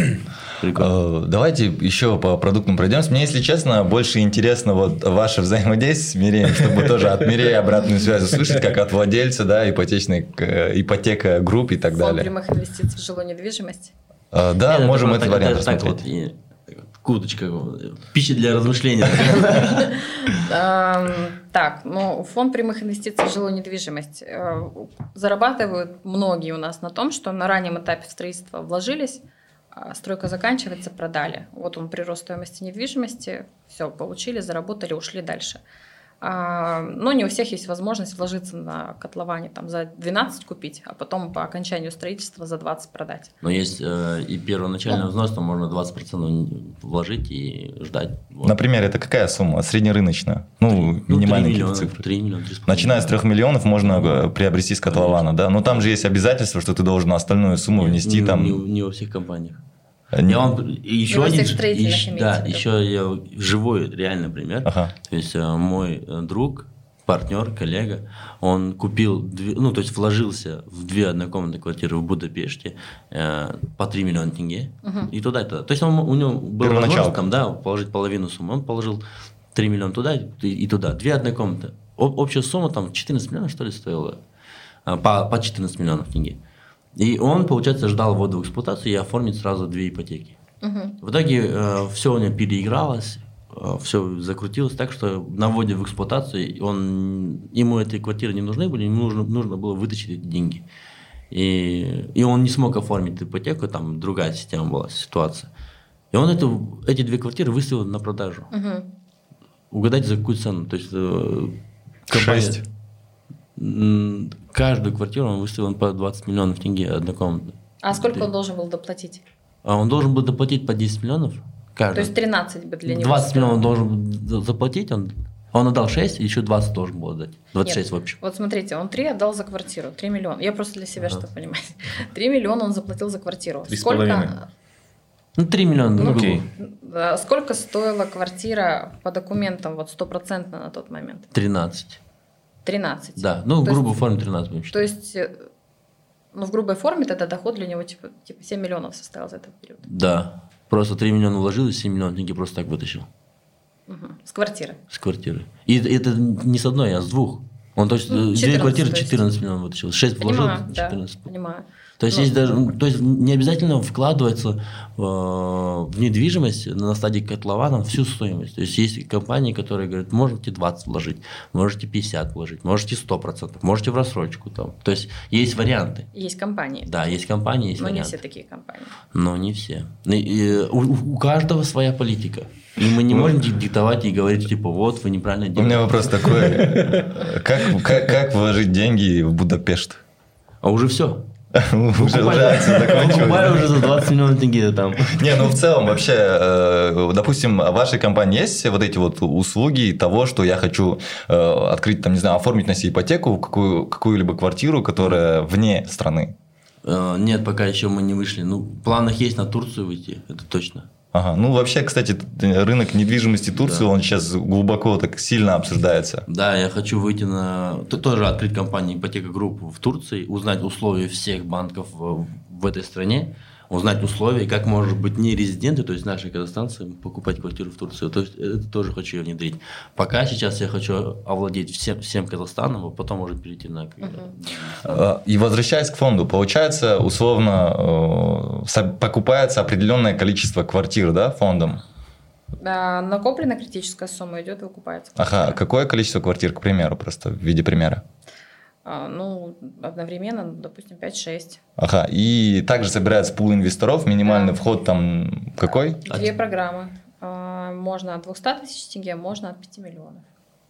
Э, давайте еще по продуктам пройдемся. Мне, если честно, больше интересно вот ваше взаимодействие с Миреем, чтобы тоже от Мирея обратную связь услышать, как от владельца, да, ипотечной, э, ипотека групп и так далее. Фонд прямых инвестиций в жилую недвижимость. Э, да, можем этот вариант рассмотреть куточка, пища для размышления. Так, ну, фонд прямых инвестиций в жилую недвижимость э, зарабатывают многие у нас на том, что на раннем этапе строительства вложились, а стройка заканчивается, продали. Вот он прирост стоимости недвижимости, все, получили, заработали, ушли дальше. А, но не у всех есть возможность вложиться на котловане там, за 12 купить, а потом по окончанию строительства за 20 продать. Но есть э, и первоначальный взнос, там можно 20% вложить и ждать. Вот. Например, это какая сумма? Среднерыночная? Ну, 3, минимальные ну, 3 миллиона, цифры. 3 миллиона, 3,5 Начиная с 3 миллионов можно ну, приобрести с котлована, да? Но там же есть обязательство, что ты должен остальную сумму внести не, там... Не, не во всех компаниях. Я вам еще один, еще, да, еще я живой реально пример. Ага. То есть э, мой э, друг, партнер, коллега, он купил, две, ну то есть вложился в две однокомнатные квартиры в Будапеште э, по 3 миллиона тенге угу. и туда и туда. То есть он, у него было возможность там, да, положить половину суммы, он положил 3 миллиона туда и, и туда, две однокомнаты. Об, общая сумма там 14 миллионов что ли стоила, по, по 14 миллионов тенге. И он, получается, ждал ввода в эксплуатацию и оформить сразу две ипотеки. Угу. В итоге э, все у него переигралось, э, все закрутилось так, что на вводе в эксплуатацию он, ему эти квартиры не нужны были, ему нужно, нужно было вытащить эти деньги. И, и он не смог оформить ипотеку, там другая система была, ситуация. И он эту, эти две квартиры выставил на продажу. Угу. Угадайте, за какую цену? То есть, э, компания, Шесть каждую квартиру он выставил по 20 миллионов тенге однокомнатную. А сколько он должен был доплатить? А он должен был доплатить по 10 миллионов каждый. То есть 13 бы для него. 20 миллионов он должен заплатить, он, он отдал 6, еще 20 должен был отдать. 26 Нет, в общем. Вот смотрите, он 3 отдал за квартиру, 3 миллиона. Я просто для себя, ага. чтобы понимать. 3 миллиона он заплатил за квартиру. 3 сколько? Ну, 3 миллиона. Ну, окей. Сколько стоила квартира по документам, вот стопроцентно на тот момент? 13. 13. Да, ну, в грубой форме 13 будем считать. То есть, э, ну, в грубой форме тогда доход для него типа, типа 7 миллионов составил за этот период. Да, просто 3 миллиона вложил и 7 миллионов деньги просто так вытащил. Угу. С квартиры? С квартиры. И это не с одной, а с двух. Он точно, ну, две квартиры 14 миллионов вытащил, 6 вложил, 14. Да, понимаю. То есть, ну, есть даже, то есть не обязательно вкладывается э, в недвижимость на стадии котлована всю стоимость. То есть есть компании, которые говорят, можете 20 вложить, можете 50 вложить, можете 100%, можете в рассрочку. Там. То есть есть варианты. Есть компании. Да, есть компании, есть Но варианты. не все такие компании. Но не все. И, и, у, у каждого своя политика. И мы не можем диктовать и говорить, типа, вот, вы неправильно делаете. У меня вопрос такой. Как, как, как вложить деньги в Будапешт? А уже все. Уже, уже акция закончилась. уже за 20 миллионов тенге там. Не, ну в целом вообще, э, допустим, в вашей компании есть вот эти вот услуги того, что я хочу э, открыть, там, не знаю, оформить на себе ипотеку, какую, какую-либо квартиру, которая вне страны? Э, нет, пока еще мы не вышли. Ну, в планах есть на Турцию выйти, это точно. Ага. Ну, вообще, кстати, рынок недвижимости Турции, да. он сейчас глубоко так сильно обсуждается. Да, я хочу выйти на... Тоже открыть компанию ипотека групп в Турции, узнать условия всех банков в этой стране узнать условия, как может быть не резиденты, то есть наши казахстанцы, покупать квартиру в Турции. То есть это тоже хочу я внедрить. Пока сейчас я хочу овладеть всем, всем Казахстаном, а потом может перейти на... Uh-huh. И возвращаясь к фонду, получается, условно, э, покупается определенное количество квартир да, фондом. А, накопленная критическая сумма идет и выкупается. Ага, какое количество квартир, к примеру, просто в виде примера? А, ну, одновременно, ну, допустим, 5-6. Ага, и также собирается пул инвесторов, минимальный Да. вход там какой? Две программы. А, Можно от 200 тысяч тенге, можно от 5 миллионов.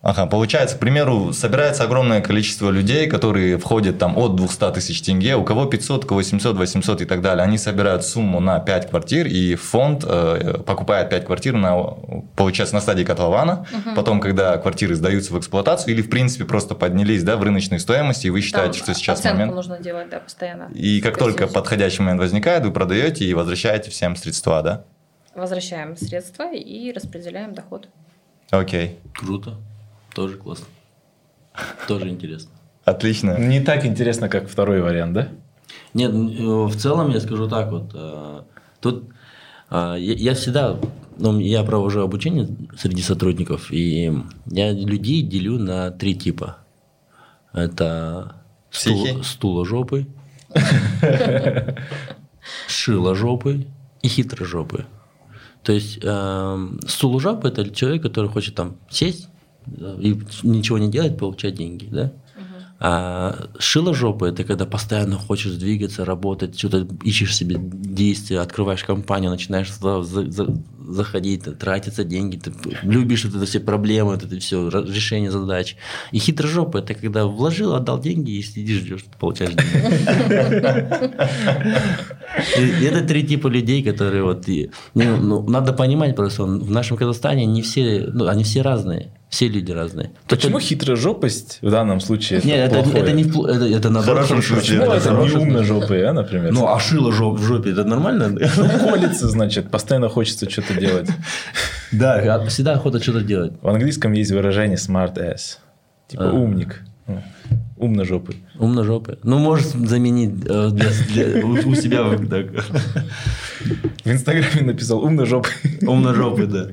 Ага, получается, к примеру, собирается огромное количество людей, которые входят там от 200 тысяч тенге, у кого 500, у кого 700, 800 и так далее. Они собирают сумму на 5 квартир, и фонд э, покупает 5 квартир, на, получается, на стадии котлована. Потом, когда квартиры сдаются в эксплуатацию, или, в принципе, просто поднялись да, в рыночной стоимости, и вы считаете, Там что сейчас оценку момент... нужно делать, да, постоянно. И как только Критически. подходящий момент возникает, вы продаете и возвращаете всем средства, да? Возвращаем средства и распределяем доход. Окей, Круто. Тоже классно. Тоже интересно. отлично. Не так интересно, как второй вариант, да? Нет, э, в целом я скажу так вот. э, Тут э, я всегда, ну, я провожу обучение среди сотрудников, и я людей делю на три типа. Это Психи? стул, стуложопы, шиложопы и хитрожопы. То есть э, стуложоп это человек, который хочет там сесть и ничего не делать, получать деньги, да? А шиложопы это когда постоянно хочешь двигаться, работать, что-то ищешь себе действия, открываешь компанию, начинаешь за- за- заходить, тратятся деньги, ты любишь вот это все проблемы, вот это все решение задач. И хитрожопы это когда вложил, отдал деньги и сидишь, ждешь, получаешь деньги. Это три типа людей, которые вот... ну, ну, надо понимать просто, в нашем Казахстане не все, ну, они все разные, все люди разные. Почему Только- хитрожопость в данном случае это Нет, это, плохое? это не в пл- это, это наоборот хорошо. Почему да, это хорошо. не умножопые, а, например? Ну, а шило жоп- в жопе, это нормально? Ну, колется, значит, постоянно хочется что-то делать. Да, всегда охота что-то делать. В английском есть выражение smart ass. Типа А. умник. Ну, Умножопый. Умножопы. Ну, можешь заменить э, для, для- у, у себя в- так. В Инстаграме написал умножопый. Умножопы, да.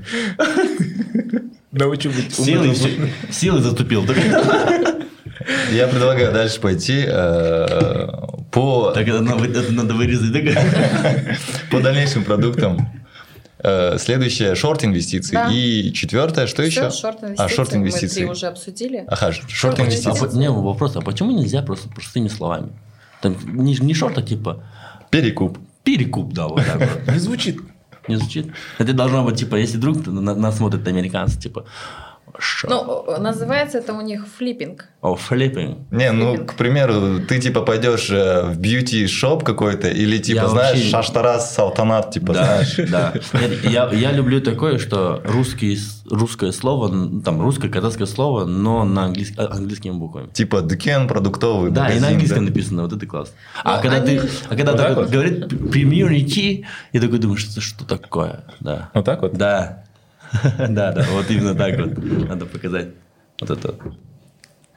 Научу быть всё- сел и затупил. Так, Я предлагаю дальше пойти э, по, так это, надо, это надо вырезать. так? по дальнейшим продуктам. Э, Следующее шорт инвестиции. Да. И четвертое, что Всё, еще? шорт А, шорт инвестиции. Мы инвестиции. уже обсудили. Ага, шорт А, инвестиции. по- не, вопрос, а почему нельзя просто простыми словами? Там не, не шорт, а типа Перекуп. перекуп, да, вот так вот. Не звучит. Не звучит? Это должно быть, типа, если вдруг на- нас смотрят американцы, типа, шорт. Ну, э, называется это у них флиппинг. О, флиппинг. Не, ну, Флиппинг. к примеру, ты типа пойдешь э, в бьюти-шоп какой-то, или типа, Я знаешь, вообще- шаштарас, салтанат, типа, Да, знаешь. да. Нет, я, я люблю такое, что русский, русское слово, там, русское казахское слово, но на английс- а- английскими буквами. Типа Дукен продуктовый Да, и магазин, на английском да? написано, вот это класс. А Ну, когда они- ты, а когда Вот так вот говорит премьерники, я такой думаю, что, что такое, да. Вот так вот? Да. Да, да, вот именно так вот. Надо показать. Вот это.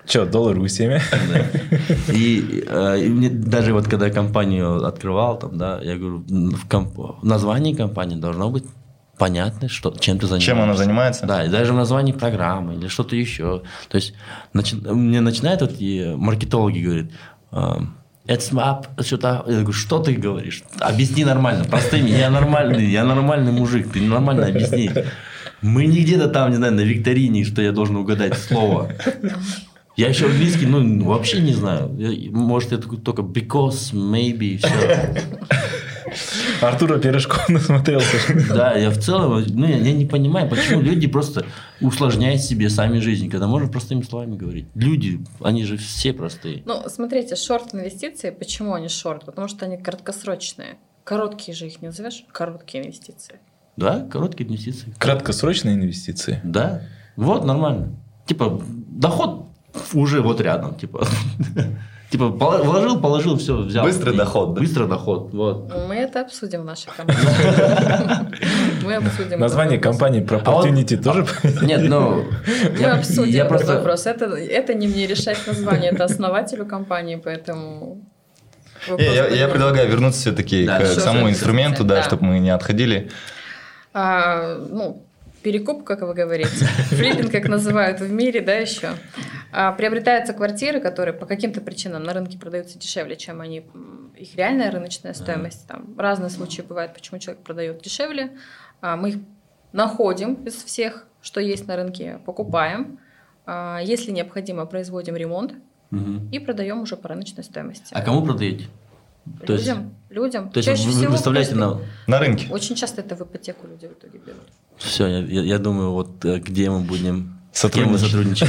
Че, доллар гусями? Да. И, э, и мне даже вот когда компанию открывал, там, да, я говорю, в, комп- в названии компании должно быть понятно, что, чем ты занимаешься. Чем она занимается? Да, и даже в названии программы или что-то еще. То есть начи- мне начинают вот и маркетологи говорят, эм, это смап, что-то. Я говорю, что ты говоришь? Объясни нормально, простыми. Я нормальный, я нормальный мужик, ты нормально объясни. Мы не где-то там, не знаю, на викторине, что я должен угадать слово. Я еще английский, ну, вообще не знаю. Я- может, я такой только because, maybe, все. Артура Пирожкова насмотрелся. Да, я в целом, ну, я, я не понимаю, почему люди просто усложняют себе сами жизнь, когда можно простыми словами говорить. Люди, они же все простые. Ну, смотрите, шорт инвестиции, почему они шорт? Потому что они краткосрочные. Короткие же их не назовешь, короткие инвестиции. Да, короткие инвестиции. Краткосрочные инвестиции. Да, вот нормально. Типа, доход уже вот рядом, типа. Типа, вложил, положил, все, взял. Быстрый И- доход, да? Быстрый доход, вот. Мы это обсудим в нашей компании. Мы обсудим. Название этот вопрос. компании Proportunity тоже? Нет, ну... Мы я- обсудим этот просто- вопрос. Это, не мне решать название, это основателю компании, поэтому... Вопрос я, предлагаю вернуться все-таки Да, к самому инструменту, да. чтобы мы не отходили. А, ну, перекуп, как вы говорите, флиппинг, как называют в мире, да, еще. А, приобретаются квартиры, которые по каким-то причинам на рынке продаются дешевле, чем они, их реальная рыночная стоимость. Там разные случаи бывают, почему человек продает дешевле. А, мы их находим из всех, что есть на рынке, покупаем. А, Если необходимо, производим ремонт и продаем уже по рыночной стоимости. А кому продаете? То есть, людям, людям. то есть Чаще вы всего выставляете на... На рынке. Очень часто это в ипотеку люди в итоге берут. Все, я, я- я думаю, вот э, где мы будем... Сотрудничать.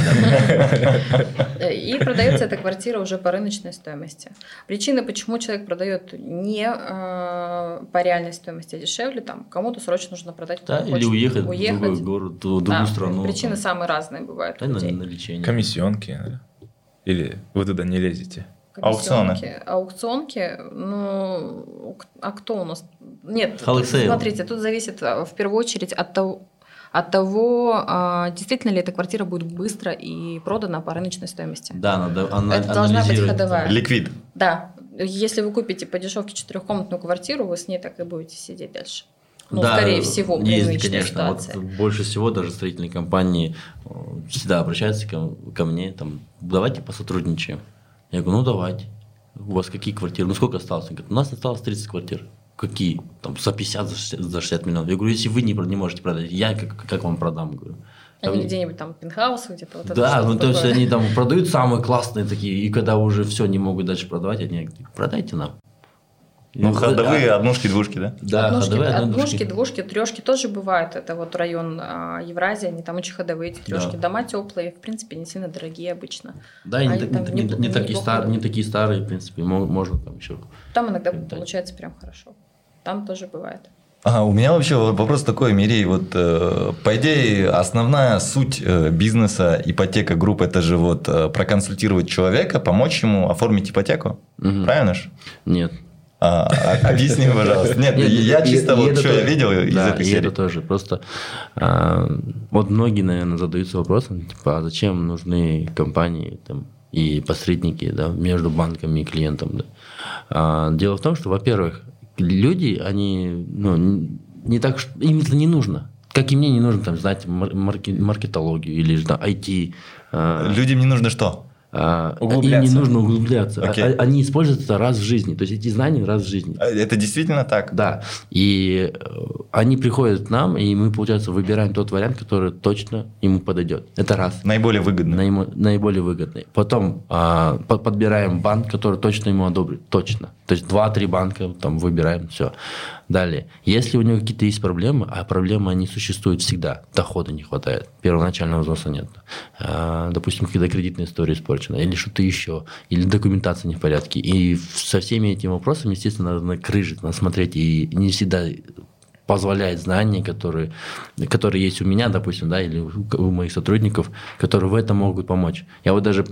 И продается эта квартира уже по рыночной стоимости. Причины, почему человек продает не э, по реальной стоимости, а дешевле, там кому-то срочно нужно продать, Да, или уехать, в другой город, в другую страну. Причины самые разные бывают на, лечение. Комиссионки? Или вы туда не лезете? Аукционы. Аукционки, ну, а кто у нас? Нет, тут, Холосейл. смотрите, тут зависит а, в первую очередь от того, от того, а, действительно ли эта квартира будет быстро и продана по рыночной стоимости. Да, надо ана- Это должна быть ходовая. Ликвид. Да, если вы купите по дешевке четырехкомнатную квартиру, вы с ней так и будете сидеть дальше. Ну, Да, скорее всего, есть, конечно. Вот больше всего даже строительные компании э, всегда обращаются ко, ко мне, там, давайте посотрудничаем. Я говорю, ну давайте. У вас какие квартиры? Ну сколько осталось? Они говорят, у нас осталось 30 квартир. Какие? Там за 50, за 60, за 60 миллионов. Я говорю, если вы не, не можете продать, я как, как вам продам? Говорю. Они Там- где-нибудь там пентхаусы где-то. Вот это да, ну то есть они там продают самые классные такие, и когда уже все не могут дальше продавать, они говорят, продайте нам. Ну, ходовые а, однушки, двушки, да? Да, однушки, ходовые однушки, однушки. двушки, трешки тоже бывают. Это вот район а, Евразии, они там очень ходовые эти трешки. Да. Дома теплые, в принципе, не сильно дорогие обычно. Да, и не, там не- не- не такие старые, не такие старые, в принципе, мо- можно там еще. Там иногда Да. получается прям хорошо. Там тоже бывает. А, у меня вообще вопрос такой, Мирей, вот э, по идее основная суть э, бизнеса ипотека групп это же вот э, проконсультировать человека, помочь ему оформить ипотеку, Мгм. правильно же? Нет. А, а- объясни, пожалуйста. Нет, я чисто вот что я видел из да, этой и серии. это тоже. Просто а, вот многие, наверное, задаются вопросом, типа, а зачем нужны компании там, и посредники да, между банками и клиентом. Да? А, дело в том, что, во-первых, люди, они ну, не так, им это не нужно. Как и мне не нужно там знать маркетологию или там, IT. Людям не нужно что? А, им не нужно углубляться. Окей. а- Они используют это раз в жизни. То есть эти знания раз в жизни. А, Это действительно так? Да. И э, они приходят к нам, и мы, получается, выбираем тот вариант, который точно ему подойдет. Это раз. Наиболее выгодно. Наимо- наиболее выгодный. Потом а, по- подбираем банк, который точно ему одобрит. Точно. То есть два-три банка там выбираем, все. Далее. Если у него какие-то есть проблемы, а проблемы они существуют всегда, дохода не хватает, первоначального взноса нет. А, допустим, когда кредитная история испорчена, или что-то еще, или документация не в порядке. И со всеми этими вопросами, естественно, надо крыжить, надо смотреть, и не всегда позволяет знания, которые, которые есть у меня, допустим, да, или у моих сотрудников, которые в этом могут помочь. Я вот даже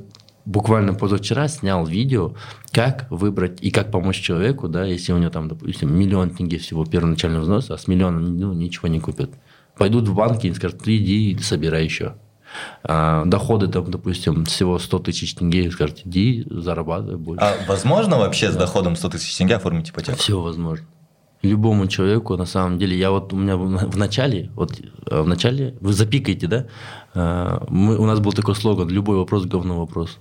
буквально позавчера снял видео, как выбрать и как помочь человеку, да, если у него там, допустим, миллион тенге всего первоначального взноса, а с миллионом ну, ничего не купят. Пойдут в банки и скажут, ты иди и собирай еще. А, доходы, там, допустим, всего 100 тысяч тенге, и скажут, иди, зарабатывай больше. А возможно вообще с доходом 100 тысяч тенге оформить ипотеку? Все возможно. Любому человеку, на самом деле, я вот у меня в в начале, вот э, в начале, вы запикаете, да, э, мы, у нас был такой слоган, любой вопрос, говно вопрос.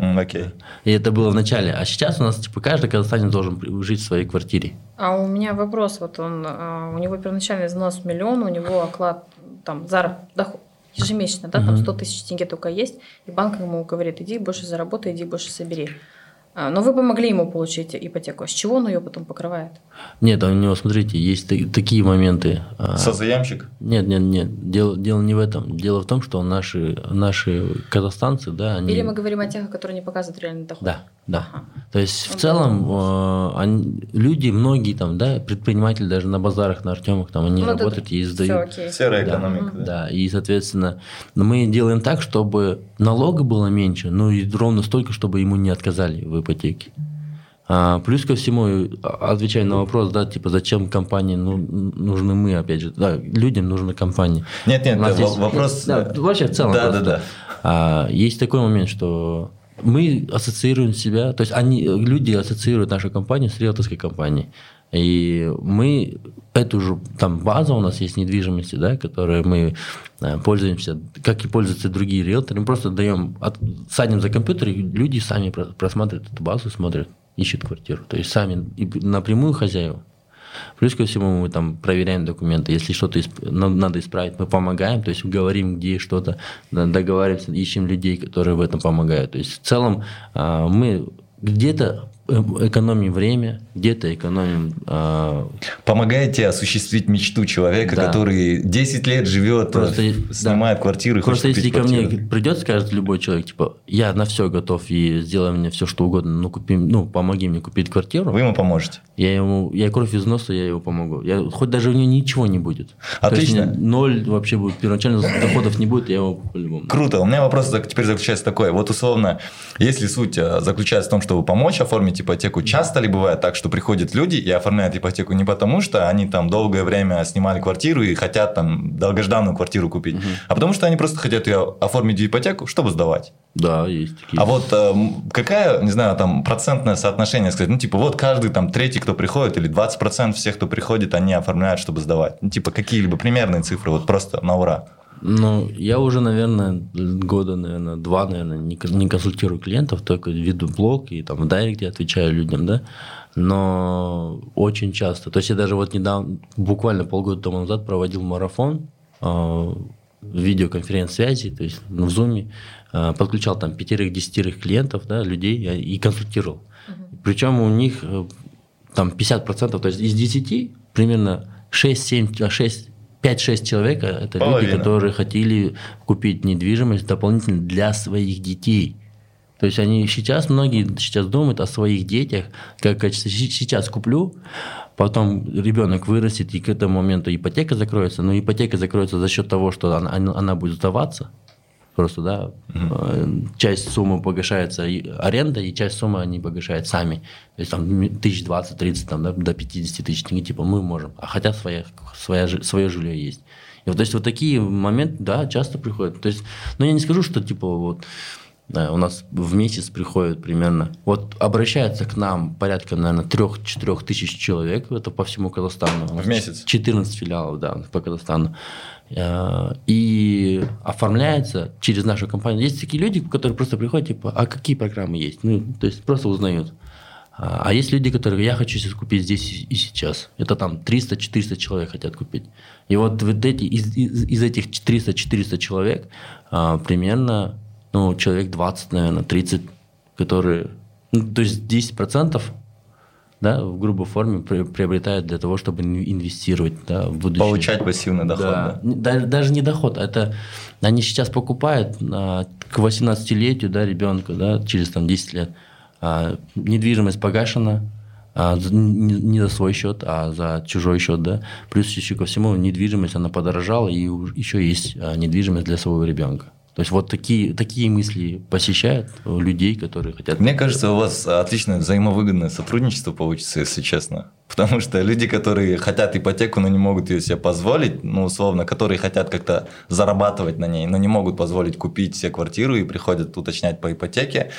Окей. И это было в начале. А сейчас у нас, типа, каждый казахстанец должен жить в своей квартире. А у меня вопрос, вот он, а, у него первоначальный взнос миллион, у него оклад, там, зараб, доход, ежемесячно, да, там Мгм. 100 тысяч тенге только есть, и банк ему говорит, иди больше заработай, иди больше собери. А, Но вы помогли ему получить ипотеку. С чего он ее потом покрывает? Нет, а у него, смотрите, есть та- такие моменты. а, Созаемщик? Нет, нет, нет. Дело, дело не в этом. Дело в том, что наши, наши казахстанцы, да, они... Или мы говорим о тех, которые не показывают реальный доход? Да, да. Ага. То есть в Ну, целом они- люди, многие там, да, предприниматели даже на базарах, на Артемах, там они Ну, да, работают и Всё, издают. окей. Серая Да. экономика. да. Да, и, соответственно, мы делаем так, чтобы налога было меньше, но и ровно столько, чтобы ему не отказали в ипотеке. А, плюс ко всему, а, отвечая на вопрос, да, типа, зачем компании ну, нужны мы, опять же, да, людям нужны компании. Нет, нет, да, есть- вопрос... Да, вообще в целом. Да, просто. да, да. А, есть такой момент, что мы ассоциируем себя, то есть они, люди ассоциируют нашу компанию с риэлторской компанией. И мы эту же там база у нас есть недвижимости, да, которой мы э, пользуемся, как и пользуются другие риэлторы, мы просто даем, от, садим за компьютер, и люди сами про- просматривают эту базу, смотрят, ищут квартиру. То есть сами и напрямую хозяева. Плюс ко всему мы там проверяем документы. Если что-то исп- надо исправить, мы помогаем, то есть говорим, где что-то, договариваемся, ищем людей, которые в этом помогают. То есть в целом а, мы где-то экономим время, где-то экономим а, Помогаете осуществить мечту человека, Да. который 10 лет живет, Просто, э, да. снимает квартиру и Просто если ко мне квартиру. придет, скажет любой человек, типа, я на все готов и сделай мне все, что угодно, ну, купи, ну, помоги мне купить квартиру, Вы ему поможете. я ему, я кровь из носа, я его помогу. Я, хоть даже у него ничего не будет. Отлично. То есть, ноль вообще будет, первоначально доходов не будет, я его по-любому. Круто. У меня вопрос теперь заключается такой. Вот условно, если суть э, заключается в том, чтобы помочь оформить ипотеку, часто ли бывает так, что приходят люди и оформляют ипотеку не потому, что они там долгое время снимали квартиру и хотят там долгожданную квартиру купить, а потому что они просто хотят ее оформить в ипотеку, чтобы сдавать. Да, есть такие. А вот э, какая, не знаю, там процентное соотношение сказать? Ну, типа, вот каждый там третий, кто приходит, или 20% всех, кто приходит, они оформляют, чтобы сдавать. Ну, типа, какие-либо примерные цифры, вот просто на ура. Ну, я уже, наверное, года, наверное, два, наверное, не, не консультирую клиентов, только веду блог и там в директе отвечаю людям, да. Но очень часто, то есть я даже вот недавно, буквально полгода тому назад проводил марафон э, видеоконференц-связи, то есть ну, в Zoom, э, подключал там пятерых-десятерых клиентов, да, людей я и консультировал. Причем у них э, там 50%, то есть из 10 примерно 6-7, 6 5-6 человек э, это люди, Половина. которые хотели купить недвижимость дополнительно для своих детей. То есть они сейчас, многие сейчас думают о своих детях, как сейчас куплю, потом ребенок вырастет, и к этому моменту ипотека закроется, но ипотека закроется за счет того, что она- она будет сдаваться, просто, да, э, часть суммы погашается аренда, и часть суммы они погашают сами. То есть там тысяч двадцать, тридцать, там, да, до 50 тысяч тенге, типа, мы можем, а хотя своя, своя, свое жилье есть. И вот, то есть вот такие моменты, да, часто приходят. То есть, ну, я не скажу, что, типа, вот, да, у нас в месяц приходит примерно, вот обращается к нам порядка, наверное, 3-4 тысяч человек, это по всему Казахстану. В месяц? 14 филиалов, да, по Казахстану. Э, И оформляется через нашу компанию. Есть такие люди, которые просто приходят, типа, а какие программы есть? Ну, то есть просто узнают. А а есть люди, которые я хочу сейчас купить здесь и- сейчас. Это там 300-400 человек хотят купить. И вот вот эти, из, из, из этих 300-400 человек а, примерно ну, человек 20, наверное, 30, которые... Ну, то есть 10% да, в грубой форме при- приобретают для того, чтобы ин- инвестировать да, в будущее. Получать пассивный доход, да. Да- Даже не доход, а это они сейчас покупают а, к 18-летию да, ребенка, да, через там, 10 лет. а, недвижимость погашена, а, не, за свой счет, а за чужой счет, да. Плюс еще ко всему недвижимость, она подорожала, и еще есть а, недвижимость для своего ребенка. То есть вот такие, такие мысли посещают у людей, которые хотят... Мне кажется, у вас отличное взаимовыгодное сотрудничество получится, если честно. Потому что люди, которые хотят ипотеку, но не могут ее себе позволить, ну, условно, которые хотят как-то зарабатывать на ней, но не могут позволить купить себе квартиру и приходят уточнять по ипотеке,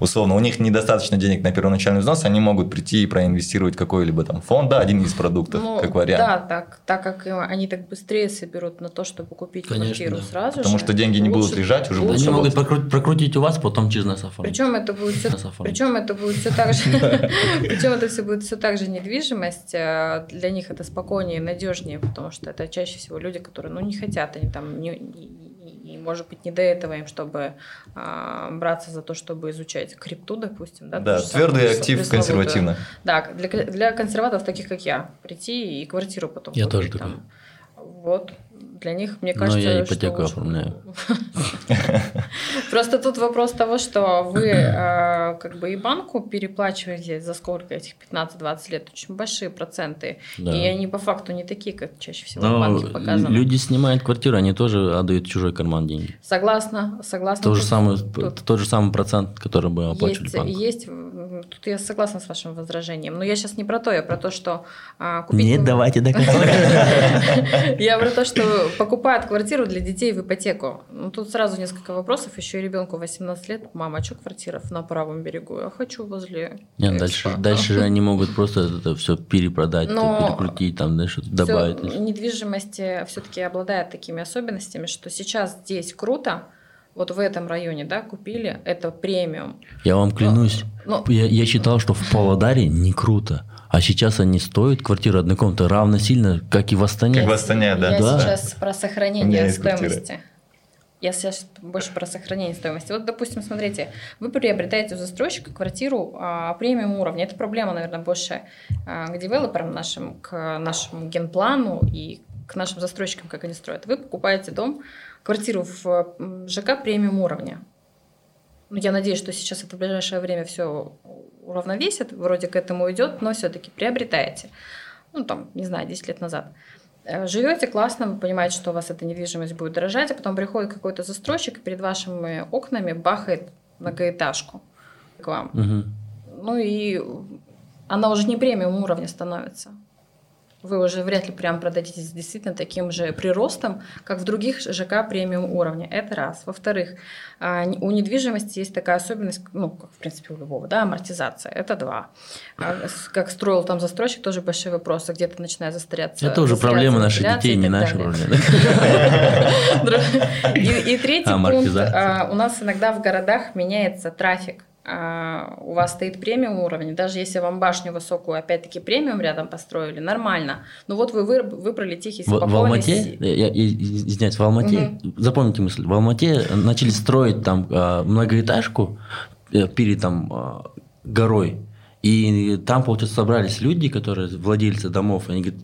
условно, у них недостаточно денег на первоначальный взнос, они могут прийти и проинвестировать в какой-либо там фонд, да, один из продуктов, Ну, как вариант. Да, так, так как они так быстрее соберут на то, чтобы купить Конечно, квартиру да. сразу Потому же, что деньги не будут лежать, уже будут Они могут прокру- прокрутить у вас, потом через нас оформить. Причем это будет все, причем это будет все так же, причем это все будет все так же недвижимость. Э, Для них это спокойнее и надежнее, потому что это чаще всего люди, которые, ну, не хотят, они там не, и, и, может быть не до этого им, чтобы а, браться за то, чтобы изучать крипту, допустим, да. Да, твердый прес- актив консервативно. Да, для, для консерваторов, таких как я, прийти и квартиру потом Я купить тоже там. Вот. Для них, мне Но кажется, я что ипотеку лучше. оформляю. Просто тут вопрос того, что вы э, как бы и банку переплачиваете за сколько этих 15-20 лет, очень большие проценты. И они по факту не такие, как чаще всего в Но банке показано. люди снимают квартиру, они тоже отдают чужой карман деньги. Согласна, согласна. То же тут тот же самый процент, который мы оплачивали банку. есть, тут я согласна с вашим возражением. Но я сейчас не про то, я про то, что а, купить... Нет, давайте до конца. Я про то, что покупают квартиру для детей в ипотеку. Ну, тут сразу несколько вопросов. Еще и ребенку 18 лет. Мама, а что квартира на правом берегу? Я хочу возле Нет, Экспо». дальше, дальше же они могут просто это все перепродать, Но перекрутить, там, да, что-то добавить. недвижимость все-таки обладает такими особенностями, что сейчас здесь круто, вот в этом районе, да, купили, это премиум. Я вам клянусь, Ну, я, я считал, что в Павлодаре не круто. А сейчас они стоят, квартира одной комнаты, равно сильно, как и в Астане. Как в Астане, да. Я Да. сейчас про сохранение стоимости. Я сейчас больше про сохранение стоимости. Вот, допустим, смотрите, вы приобретаете у застройщика квартиру а, премиум уровня. Это проблема, наверное, больше а, к девелоперам нашим, к нашему генплану и к нашим застройщикам, как они строят. Вы покупаете дом, квартиру в ЖК премиум уровня. Ну, я надеюсь, что сейчас это в ближайшее время все уравновесит, вроде к этому идет, но все-таки приобретаете. Ну, там, не знаю, 10 лет назад. Э, Живете классно, вы понимаете, что у вас эта недвижимость будет дорожать, а потом приходит какой-то застройщик и перед вашими окнами бахает многоэтажку к вам. Мгм. Ну и она уже не премиум уровня становится. Вы уже вряд ли прям продадитесь действительно таким же приростом, как в других ЖК премиум уровня. Это раз. Во-вторых, а, у недвижимости есть такая особенность, ну, как в принципе у любого, да, амортизация. Это два. А, Как строил там застройщик, тоже большие вопросы, где-то начинает застаряться. Это уже проблема наших детей, не наши проблемы. И, третий пункт. А, У нас иногда в городах меняется трафик. А, У вас стоит премиум уровень, даже если вам башню высокую, опять-таки премиум рядом построили, нормально. Ну вот вы выбрали тихий, В, в спокойный... Алмате, си- я, я- извиняюсь, в Алмате, запомните мысль, в Алмате начали строить там а, многоэтажку э, перед там а, горой, и там, получается, собрались люди, которые владельцы домов, они говорят,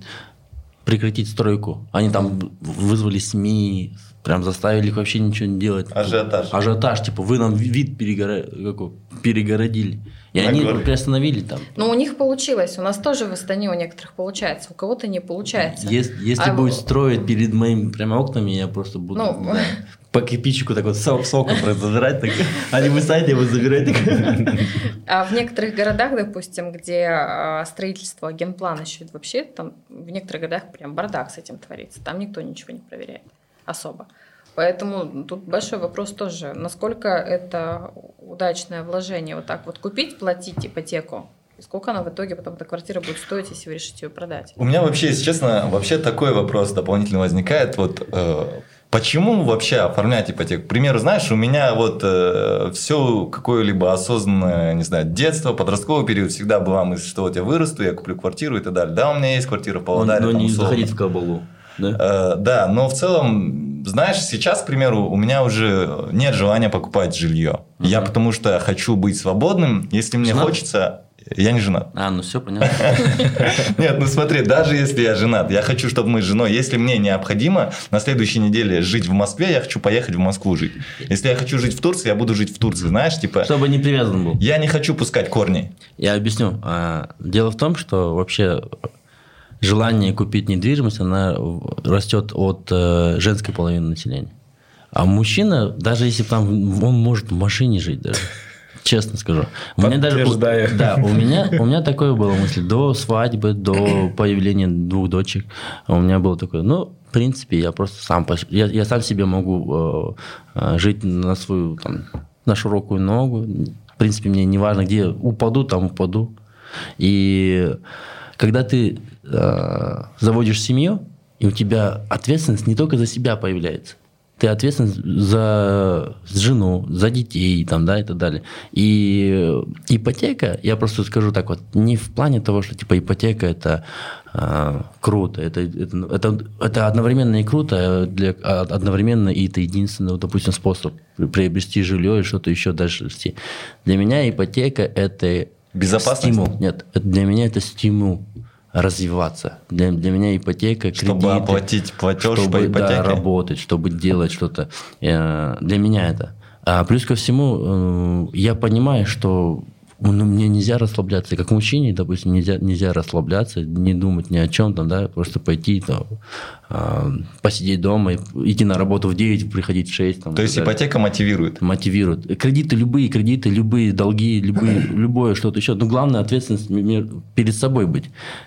прекратить стройку. Они там вызвали СМИ, прям заставили их вообще ничего не делать. Ажиотаж. Ажиотаж, типа, вы нам вид какой, перегородили. И На они горе. приостановили там. Ну, у них получилось. У нас тоже в Астане у некоторых получается, у кого-то не получается. Ес- Если, А будет строить перед моими прямо окнами, я просто буду Ну, знаю, по кирпичику так вот сок, соком просто забирать. Так, они вы сами его забирать. так. А в некоторых городах, допустим, где а, строительство, генплан еще вообще, там в некоторых городах прям бардак с этим творится. Там никто ничего не проверяет особо. Поэтому тут большой вопрос тоже, насколько это удачное вложение вот так вот купить, платить ипотеку, и сколько она в итоге потом эта квартира будет стоить, если вы решите ее продать. У меня вообще, если честно, вообще такой вопрос дополнительно возникает. Вот э, почему вообще оформлять ипотеку? К примеру, знаешь, у меня вот все какое-либо осознанное, не знаю, детство, подростковый период всегда была мысль, что вот я вырасту, я куплю квартиру и так далее. Да, у меня есть квартира в Павлодаре. Но там, не условно. заходить в кабалу. Да? Э, Да, но в целом, знаешь, сейчас, к примеру, у меня уже нет желания покупать жилье. Я потому что хочу быть свободным. Если мне Женат? хочется, я не женат. А, ну все, понятно. Нет, ну смотри, даже если я женат, я хочу, чтобы мы с женой, если мне необходимо на следующей неделе жить в Москве, я хочу поехать в Москву жить. Если я хочу жить в Турции, я буду жить в Турции, знаешь, типа, Чтобы не привязан был. я не хочу пускать корни. Я объясню. А, Дело в том, что вообще желание купить недвижимость, она растет от э, женской половины населения. А мужчина, даже если там он может в машине жить даже, честно скажу. У меня даже да, у меня у меня такое было мысль до свадьбы, до появления двух дочек. У меня было такое, ну в принципе я просто сам я, я сам себе могу э, э, жить на свою там на широкую ногу. В принципе мне не важно где упаду, там упаду. И когда ты э, заводишь семью, и у тебя ответственность не только за себя появляется, ты ответственен за жену, за детей, там, да, и так далее. И ипотека, я просто скажу так вот, не в плане того, что типа ипотека это э, круто, это, это, это, это одновременно и круто, для, а одновременно и это единственный, допустим, способ приобрести жилье и что-то еще дальше расти. Для меня ипотека это Безопасность? стимул. Нет, для меня это стимул развиваться. Для, для меня ипотека, Чтобы кредиты, оплатить платеж чтобы, по ипотеке. Да, работать, чтобы делать что-то. Э, Для меня это. А плюс ко всему, э, я понимаю, что ну, мне нельзя расслабляться. Как мужчине, допустим, нельзя, нельзя расслабляться, не думать ни о чем, там, да, просто пойти, там, посидеть дома, и идти на работу в 9, приходить в 6. Там, То и есть так далее ипотека мотивирует. мотивирует. Кредиты, любые кредиты, любые долги, любые, любое что-то еще. Но главное ответственность перед собой быть.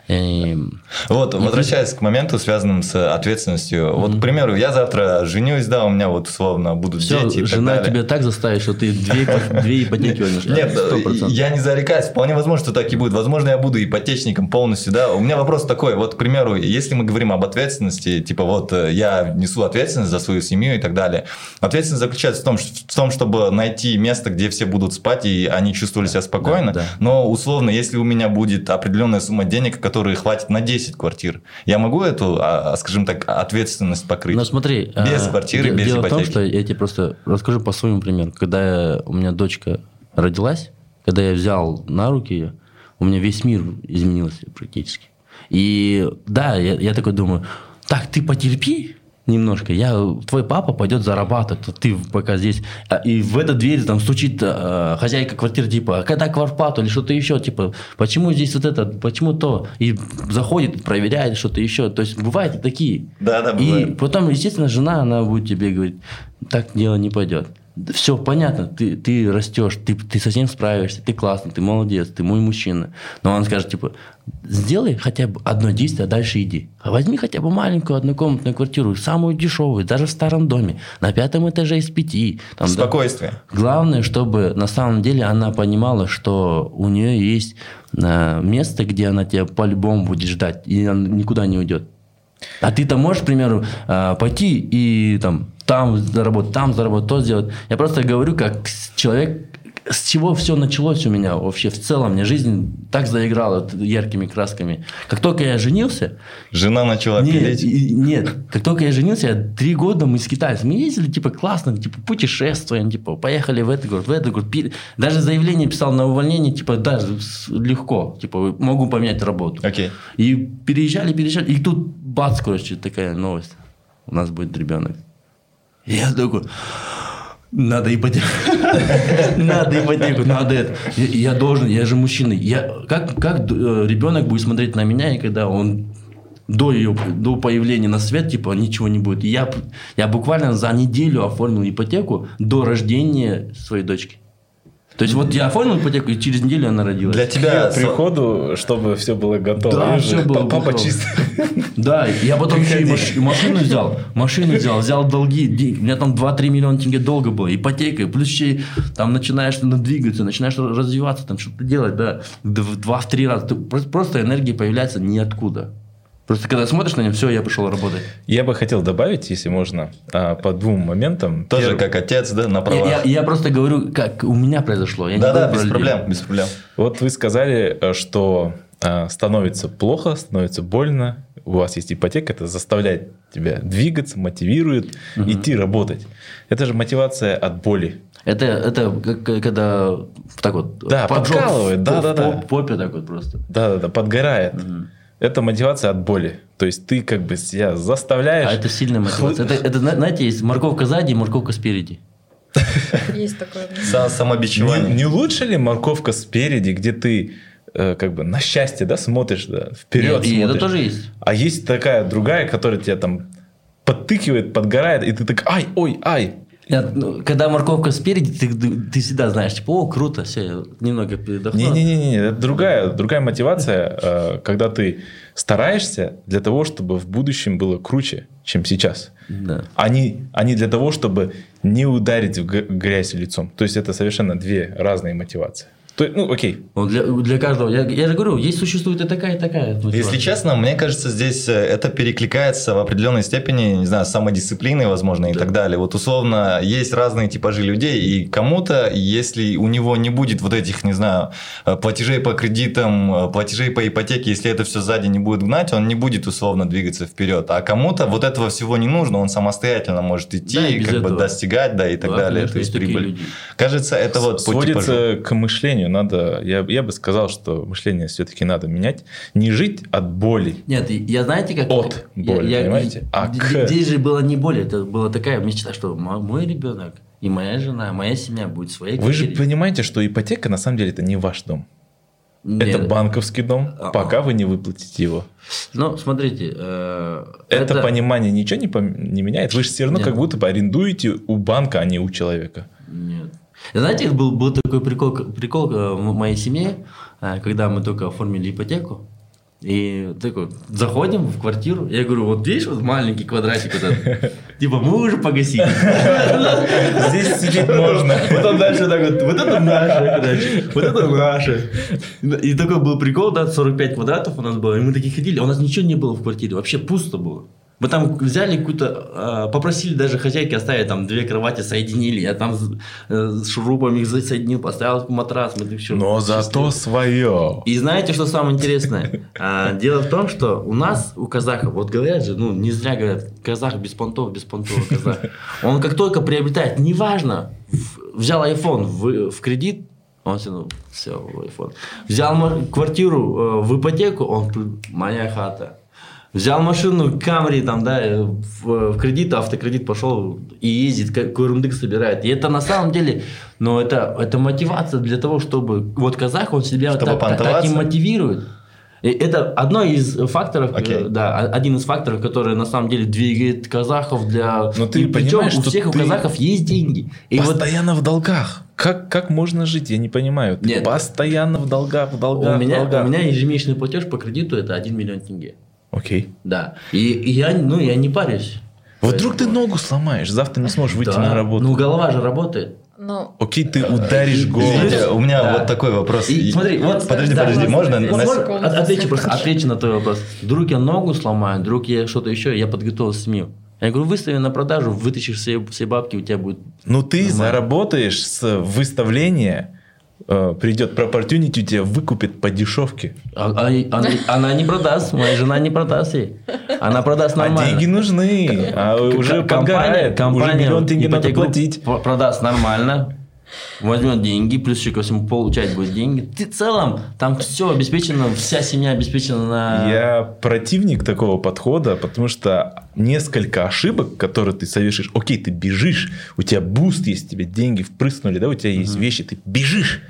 Эм, Вот, возвращаясь к моменту, связанным с ответственностью. Вот, к примеру, я завтра женюсь, да, у меня вот условно будут Все, дети и так жена далее. тебя так заставит, что ты две, две ипотеки возьмешь. Нет, процентов. я не зарекаюсь. Вполне возможно, что так и будет. Возможно, я буду ипотечником полностью, да. У меня вопрос такой. Вот, к примеру, если мы говорим об ответственности, типа вот э, я несу ответственность за свою семью и так далее. Ответственность заключается в том, в том чтобы найти место, где все будут спать, и они чувствовали себя спокойно. Да, да. Но условно, если у меня будет определенная сумма денег, которой хватит на 10 квартир, я могу эту, а, а, скажем так, ответственность покрыть? Но смотри, Без а, квартиры, без дело в том, что я тебе просто расскажу по своему примеру. Когда я- у меня дочка родилась, когда я взял на руки ее, у меня весь мир изменился практически. И да, я, я такой думаю, так, ты потерпи немножко, я, твой папа пойдет зарабатывать, ты пока здесь. А, И в эту дверь там стучит э, хозяйка квартиры, типа, а когда квартплату или что-то еще, типа, почему здесь вот это, почему то? И заходит, проверяет что-то еще. То есть бывают и такие. Да, да, И бывает. потом, естественно, жена, она будет тебе говорить, так дело не пойдет. Все понятно, ты, ты растешь, ты, ты совсем справишься, ты классный, ты молодец, ты мой мужчина. Но он скажет, типа, сделай хотя бы одно действие, а дальше иди. А возьми хотя бы маленькую однокомнатную квартиру, самую дешевую, даже в старом доме, на пятом этаже из пяти. Там, да. Спокойствие. Главное, чтобы на самом деле она понимала, что у нее есть э, место, где она тебя по-любому будет ждать, и она никуда не уйдет. А ты-то можешь, к примеру, э, пойти и там, там заработать, там заработать, то сделать. Я просто говорю, как человек, с чего все началось у меня вообще в целом. Мне жизнь так заиграла яркими красками. Как только я женился, Жена начала нет, пилить. и- нет, как только я женился, я три года мы с китайцем. Мы ездили, типа, классно, типа, путешествуем, типа, поехали в этот город, в этот город. пили. Даже заявление писал на увольнение, типа, даже легко, типа, могу поменять работу. Окей. И переезжали, переезжали, и тут бац, короче, такая новость. У нас будет ребенок. Я такой, надо ипотеку. Надо ипотеку, надо это. Я, должен, я же мужчина. Я, как, как э, ребенок будет смотреть на меня, и когда он до ее до появления на свет, типа, ничего не будет. Я, я буквально за неделю оформил ипотеку до рождения своей дочки. То есть вот я оформил ипотеку, и через неделю она родилась. Для тебя... К приходу, чтобы все было готово. Да, Видишь, всё было папа готово. чисто. Да, я потом еще и маш- машину взял, машину взял, взял долги, деньги. у меня там 2-3 миллиона тенге долга было, ипотека, плюс еще там начинаешь двигаться, начинаешь развиваться, там что-то делать, да, в 2-3 раза. Просто энергия появляется ниоткуда. Просто когда смотришь на нее, все, я пошел работать. Я бы хотел добавить, если можно, а, по двум моментам. Тоже Первый- как отец, да, на Я, правах. я- я просто говорю, как у меня произошло. Я не Да-да, говорю без людей. проблем, без проблем. Вот вы сказали, э, что э, становится плохо, становится больно, у вас есть ипотека, это заставляет тебя двигаться, мотивирует идти работать. Это же мотивация от боли. Это, это как, как когда так вот Да, поджог подкалывает, в- да-да-да. в попе так вот просто. Да-да-да, подгорает. Это мотивация от боли. То есть ты как бы себя заставляешь... А это сильная мотивация. Это, это, зна- знаете, есть морковка сзади и морковка спереди. Есть такое. Са- Не, Самобичевание. не лучше ли морковка спереди, где ты э, как бы на счастье, да, смотришь, да, вперед И, и это смотришь. тоже есть. А есть такая другая, которая тебя там подтыкивает, подгорает, и ты так, ай, ой, ай. Ну, когда морковка спереди, ты, ты всегда знаешь, типа, о, круто, все, немного передохну. Не-не-не, это другая, другая мотивация, э, когда ты стараешься для того, чтобы в будущем было круче, чем сейчас. Да. А не, а для того, чтобы не ударить в грязь лицом. То есть это совершенно две разные мотивации. То, ну, окей. Для, для каждого, я, я же говорю, есть существует и такая, и такая. Если честно, мне кажется, здесь э, это перекликается в определенной степени, не знаю, с самодисциплиной, возможно, и так далее. Вот условно, есть разные типажи людей, и кому-то, если у него не будет вот этих, не знаю, э, платежей по кредитам, э, платежей по ипотеке, если это все сзади не будет гнать, он не будет условно двигаться вперед. А кому-то вот этого всего не нужно, он самостоятельно может идти, Да, и как бы этого. достигать, да, и так Да, далее. конечно, То есть прибыль. люди. Кажется, это вот по типажу. Сводится к мышлению. Надо, я, я бы сказал, что мышление все-таки надо менять. Не жить от боли. Нет, я знаете, как... От боли, понимаете? А д- к- Здесь же было не боль, это была такая мечта, что мо- мой ребенок и моя жена, моя семья будет своей Вы же квартире. понимаете, что ипотека на самом деле это не ваш дом. Нет. Это банковский дом, А-а. пока вы не выплатите его. Ну, смотрите, э, Это, понимание ничего не, пом- не меняет. Вы же все равно Нет. как будто бы арендуете у банка, а не у человека. Нет. Знаете, был, был такой прикол, прикол э, в моей семье, э, когда мы только оформили ипотеку. И такой, заходим в квартиру, я говорю, вот видишь, вот маленький квадратик вот этот, типа, мы уже погасили. Здесь сидеть можно. Потом дальше так вот, вот это наше, вот это наше. И такой был прикол, да, 45 квадратов у нас было, и мы такие ходили, а у нас ничего не было в квартире, вообще пусто было. Мы там взяли какую-то, э, попросили даже хозяйки оставить там две кровати, соединили. Я там с, э, шурупами их соединил, поставил матрас. Мы всё Но зато счастливы. свое. И знаете, что самое интересное? А, дело в том, что у нас, у казахов, вот говорят же, ну, не зря говорят, казах без понтов, без понтов казах. Он как только приобретает, неважно, взял iPhone в, в кредит, он все, ну, все, iPhone. Взял квартиру э, в ипотеку, он, моя хата. Взял машину Камри, там, да, э, в, в кредит, автокредит пошел и ездит, как курундык собирает. И это на самом деле, ну, это, это мотивация для того, чтобы... Вот казах, он себя Чтобы так, так- так и мотивирует. И это одно из факторов, Окей. э, да, один из факторов, который на самом деле двигает казахов для... Но ты и причем понимаешь, у что всех у казахов есть деньги. И вот Постоянно в долгах. Как, как можно жить? Я не понимаю. Ты Нет. постоянно в долгах, в долгах, у меня, в долгах. у меня ежемесячный платеж по кредиту это 1 миллион тенге. Окей. Да. И, и я, ну, я не парюсь. Вдруг ты ногу сломаешь, завтра не сможешь выйти Да. на работу. Ну, голова же работает. Ну, Окей, ты ударишь голову. Извините, у меня Да. вот такой вопрос. И смотри, вот... Подожди, да, подожди, да, можно? Вот на- от- отвечу, просто отвечу на твой вопрос. Вдруг я ногу сломаю, вдруг я что-то еще, я подготовил семью. Я говорю, выстави на продажу, вытащишь все, все бабки, у тебя будет... Ну ты Нормально. заработаешь с выставления, придет Proportunity, тебя выкупит по дешевке. А- а- она, она не продаст, моя жена не продаст ей. Она продаст А нормально. деньги нужны, а уже К- подгорает, уже миллион тенге надо платить. про- Продаст нормально, возьмет деньги, плюс еще ко всему получать будет деньги. Ты в целом, там все обеспечено, вся семья обеспечена на... Я противник такого подхода, потому что несколько ошибок, которые ты совершишь, окей, ты бежишь, у тебя boost есть, тебе деньги впрыснули, да, у тебя есть вещи, ты бежишь,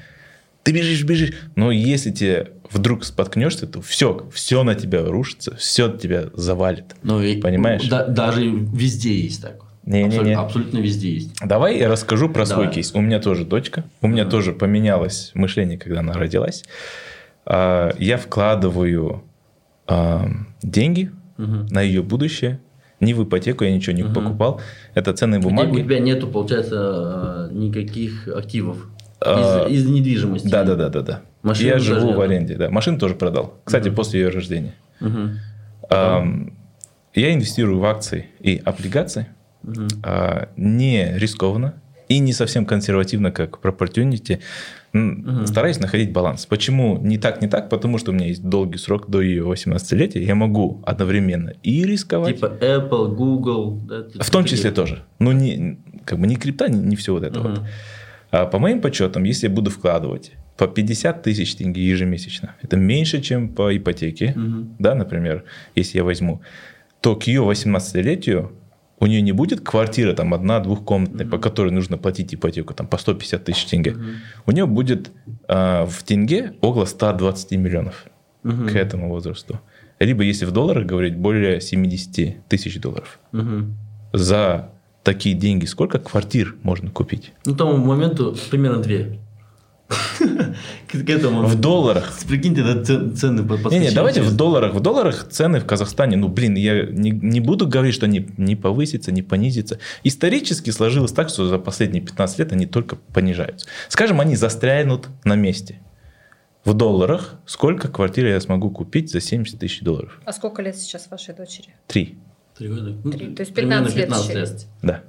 ты бежишь, бежишь, но если тебе вдруг споткнешься, то все, все на тебя рушится, все тебя завалит. Ну, и- Понимаешь? да- даже везде есть так. Не-не-не. Абсолютно, абсолютно везде есть. Давай я расскажу про свой Давай. кейс. У меня тоже дочка. У меня тоже поменялось мышление, когда она родилась. А, Я вкладываю а, деньги на ее будущее. Не в ипотеку, я ничего не покупал. Это ценные тебя- У бумаги. тебя нету, получается, э, никаких активов А, из, из недвижимости. Да, да, да, да, да. Машину я живу в аренде, да. Машину тоже продал. Кстати, после ее рождения. Мгм. Ам, Я инвестирую в акции и облигации. А, Не рискованно и не совсем консервативно, как Proportunity. М, Стараюсь находить баланс. Почему не так, не так? Потому что у меня есть долгий срок до ее 18-летия. Я могу одновременно и рисковать, Типа Apple, Google. да, в том числе тоже. Ну, не, как бы не крипта, не, не все вот это вот. А по моим подсчетам, если я буду вкладывать по 50 тысяч тенге ежемесячно, это меньше, чем по ипотеке, да, например, если я возьму, то к ее 18-летию у нее не будет квартира там одна, двухкомнатная, по которой нужно платить ипотеку там по 150 тысяч тенге. У нее будет а, в тенге около 120 миллионов к этому возрасту. Либо, если в долларах говорить, более 70 тысяч долларов. Мгм. За такие деньги сколько квартир можно купить? Ну, тому моменту примерно две. К этому. В долларах. Прикиньте, да, цены под- Не, не, давайте в долларах. В долларах цены в Казахстане, ну, блин, я не, не буду говорить, что они не повысятся, не понизятся. Исторически сложилось так, что за последние 15 лет они только понижаются. Скажем, они застрянут на месте. В долларах сколько квартир я смогу купить за 70 тысяч долларов? а сколько лет сейчас вашей дочери? Три. Три года. Ну, Три. То есть примерно 15 лет 15 еще лет. Да.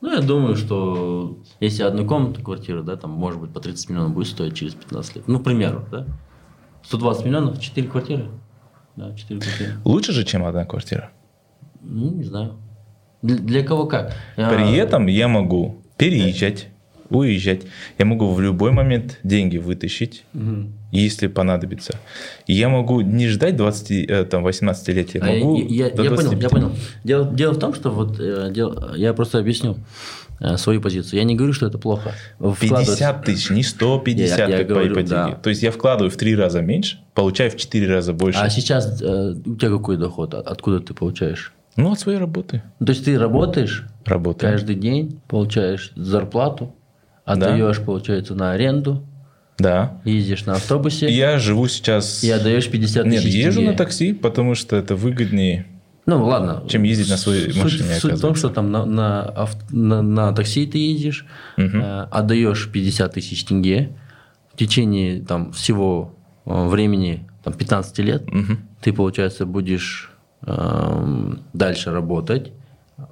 Ну, я думаю, что если одну комнату квартира, да, там, может быть, по 30 миллионов будет стоить через 15 лет. Ну, к примеру, да? 120 миллионов, 4 квартиры. Да, 4 квартиры. Лучше же, чем одна квартира. Ну, не знаю. Для, для кого как. При этом я могу переезжать, уезжать. Я могу в любой момент деньги вытащить, Мгм. если понадобится. И я могу не ждать 20, э, там, 18-летия. А я- Могу я, я- я понял, 25. я понял. Дело, дело в том, что вот э, дело- я просто объясню э, свою позицию. Я не говорю, что это плохо. Вкладывать- 50 тысяч, не 150, Я- я как говорю, по ипотеке. да. То есть я вкладываю в три раза меньше, получаю в 4 раза больше. А сейчас э, у тебя какой доход? От- Откуда ты получаешь? Ну, от своей работы. То есть ты работаешь Работаю. каждый день, получаешь зарплату, отдаешь, получается, на аренду, Да. ездишь на автобусе Я живу сейчас... и отдаешь 50 Нет, тысяч езжу тенге. на такси, потому что это выгоднее. Ну, ладно. чем ездить на своей Суть- машине, Суть, в том, что там на, на, на- на такси ты ездишь, э, отдаешь 50 тысяч тенге, в течение там, всего э, времени там, 15 лет ты, получается, будешь эм, дальше работать,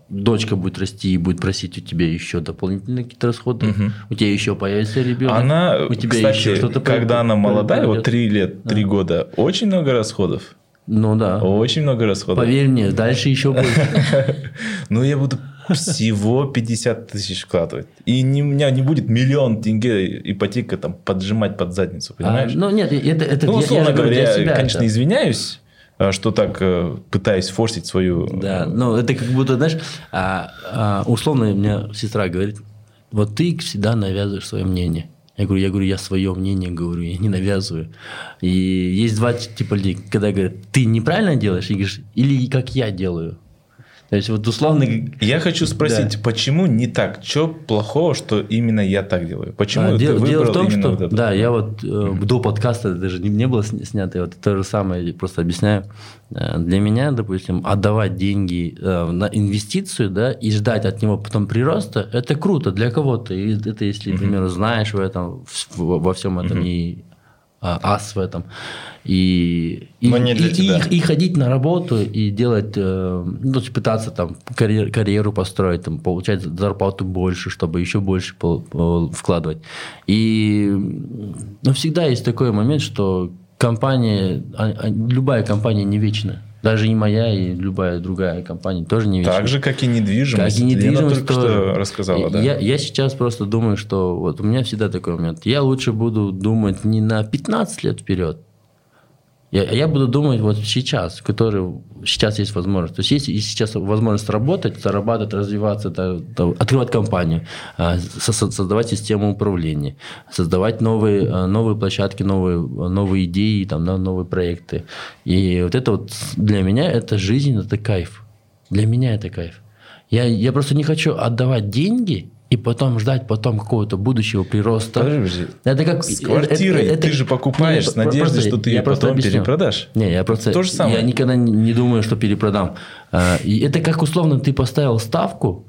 дочка будет расти и будет просить у тебя еще дополнительные какие-то расходы, Мгм. у тебя еще появится ребенок. Она, у тебя кстати, еще что-то когда она молодая, вот. 3 лет, 3 года, очень много расходов. Ну да. Очень много расходов. Поверь мне, дальше еще больше. Ну, я буду всего 50 тысяч вкладывать. И не, у меня не будет миллион тенге ипотека там поджимать под задницу, А, понимаешь? ну нет, это, это ну, я- я условно говорю говоря, я, себя конечно, это. извиняюсь, что так э, пытаюсь форсить свою... Да, ну это как будто, знаешь, а, а, условно у меня сестра говорит, вот ты всегда навязываешь свое мнение. Я говорю, я говорю, я свое мнение говорю, я не навязываю. И есть два типа людей, когда говорят, ты неправильно делаешь, и говоришь, или как я делаю. То есть вот условно... Я хочу спросить, почему не так? Что плохого, что именно я так делаю? Почему А, ты дело, в том, что вот это? да, я вот э, до подкаста даже не, не было сня- снято, вот то же самое просто объясняю. Э, Для меня, допустим, отдавать деньги э, на инвестицию, да, и ждать от него потом прироста, это круто для кого-то. И это если, к примеру, знаешь в этом, в- во всем этом и а, ас в этом. И, и, Но не для и- тебя. и- и ходить на работу и делать, э, ну, пытаться там карьер- карьеру построить, там, получать зарплату больше, чтобы еще больше пол- пол- вкладывать. И но всегда есть такой момент, что компания, а- а любая компания не вечна. Даже и моя, и любая другая компания тоже не. Так же, как и недвижимость. Как и Лена недвижимость только тоже. что рассказала, да. Я, я сейчас просто думаю, что вот у меня всегда такой момент. Я лучше буду думать не на 15 лет вперед, я, я буду думать вот сейчас, который сейчас есть возможность. То есть есть и сейчас возможность работать, зарабатывать, развиваться, да, да, открывать компанию, а, со- со- создавать систему управления, создавать новые, а, новые площадки, новые, новые идеи, там, да, новые проекты. И вот это вот для меня это жизнь, это кайф. Для меня это кайф. Я, я просто не хочу отдавать деньги и потом ждать потом какого-то будущего прироста. Подожди. Это как С квартирой ты же покупаешь Не, с надеждой, просто- что ты я ее потом объясню. перепродашь. Не, я просто... То же самое. Я никогда не- думаю, что перепродам. А, И это как условно ты поставил ставку,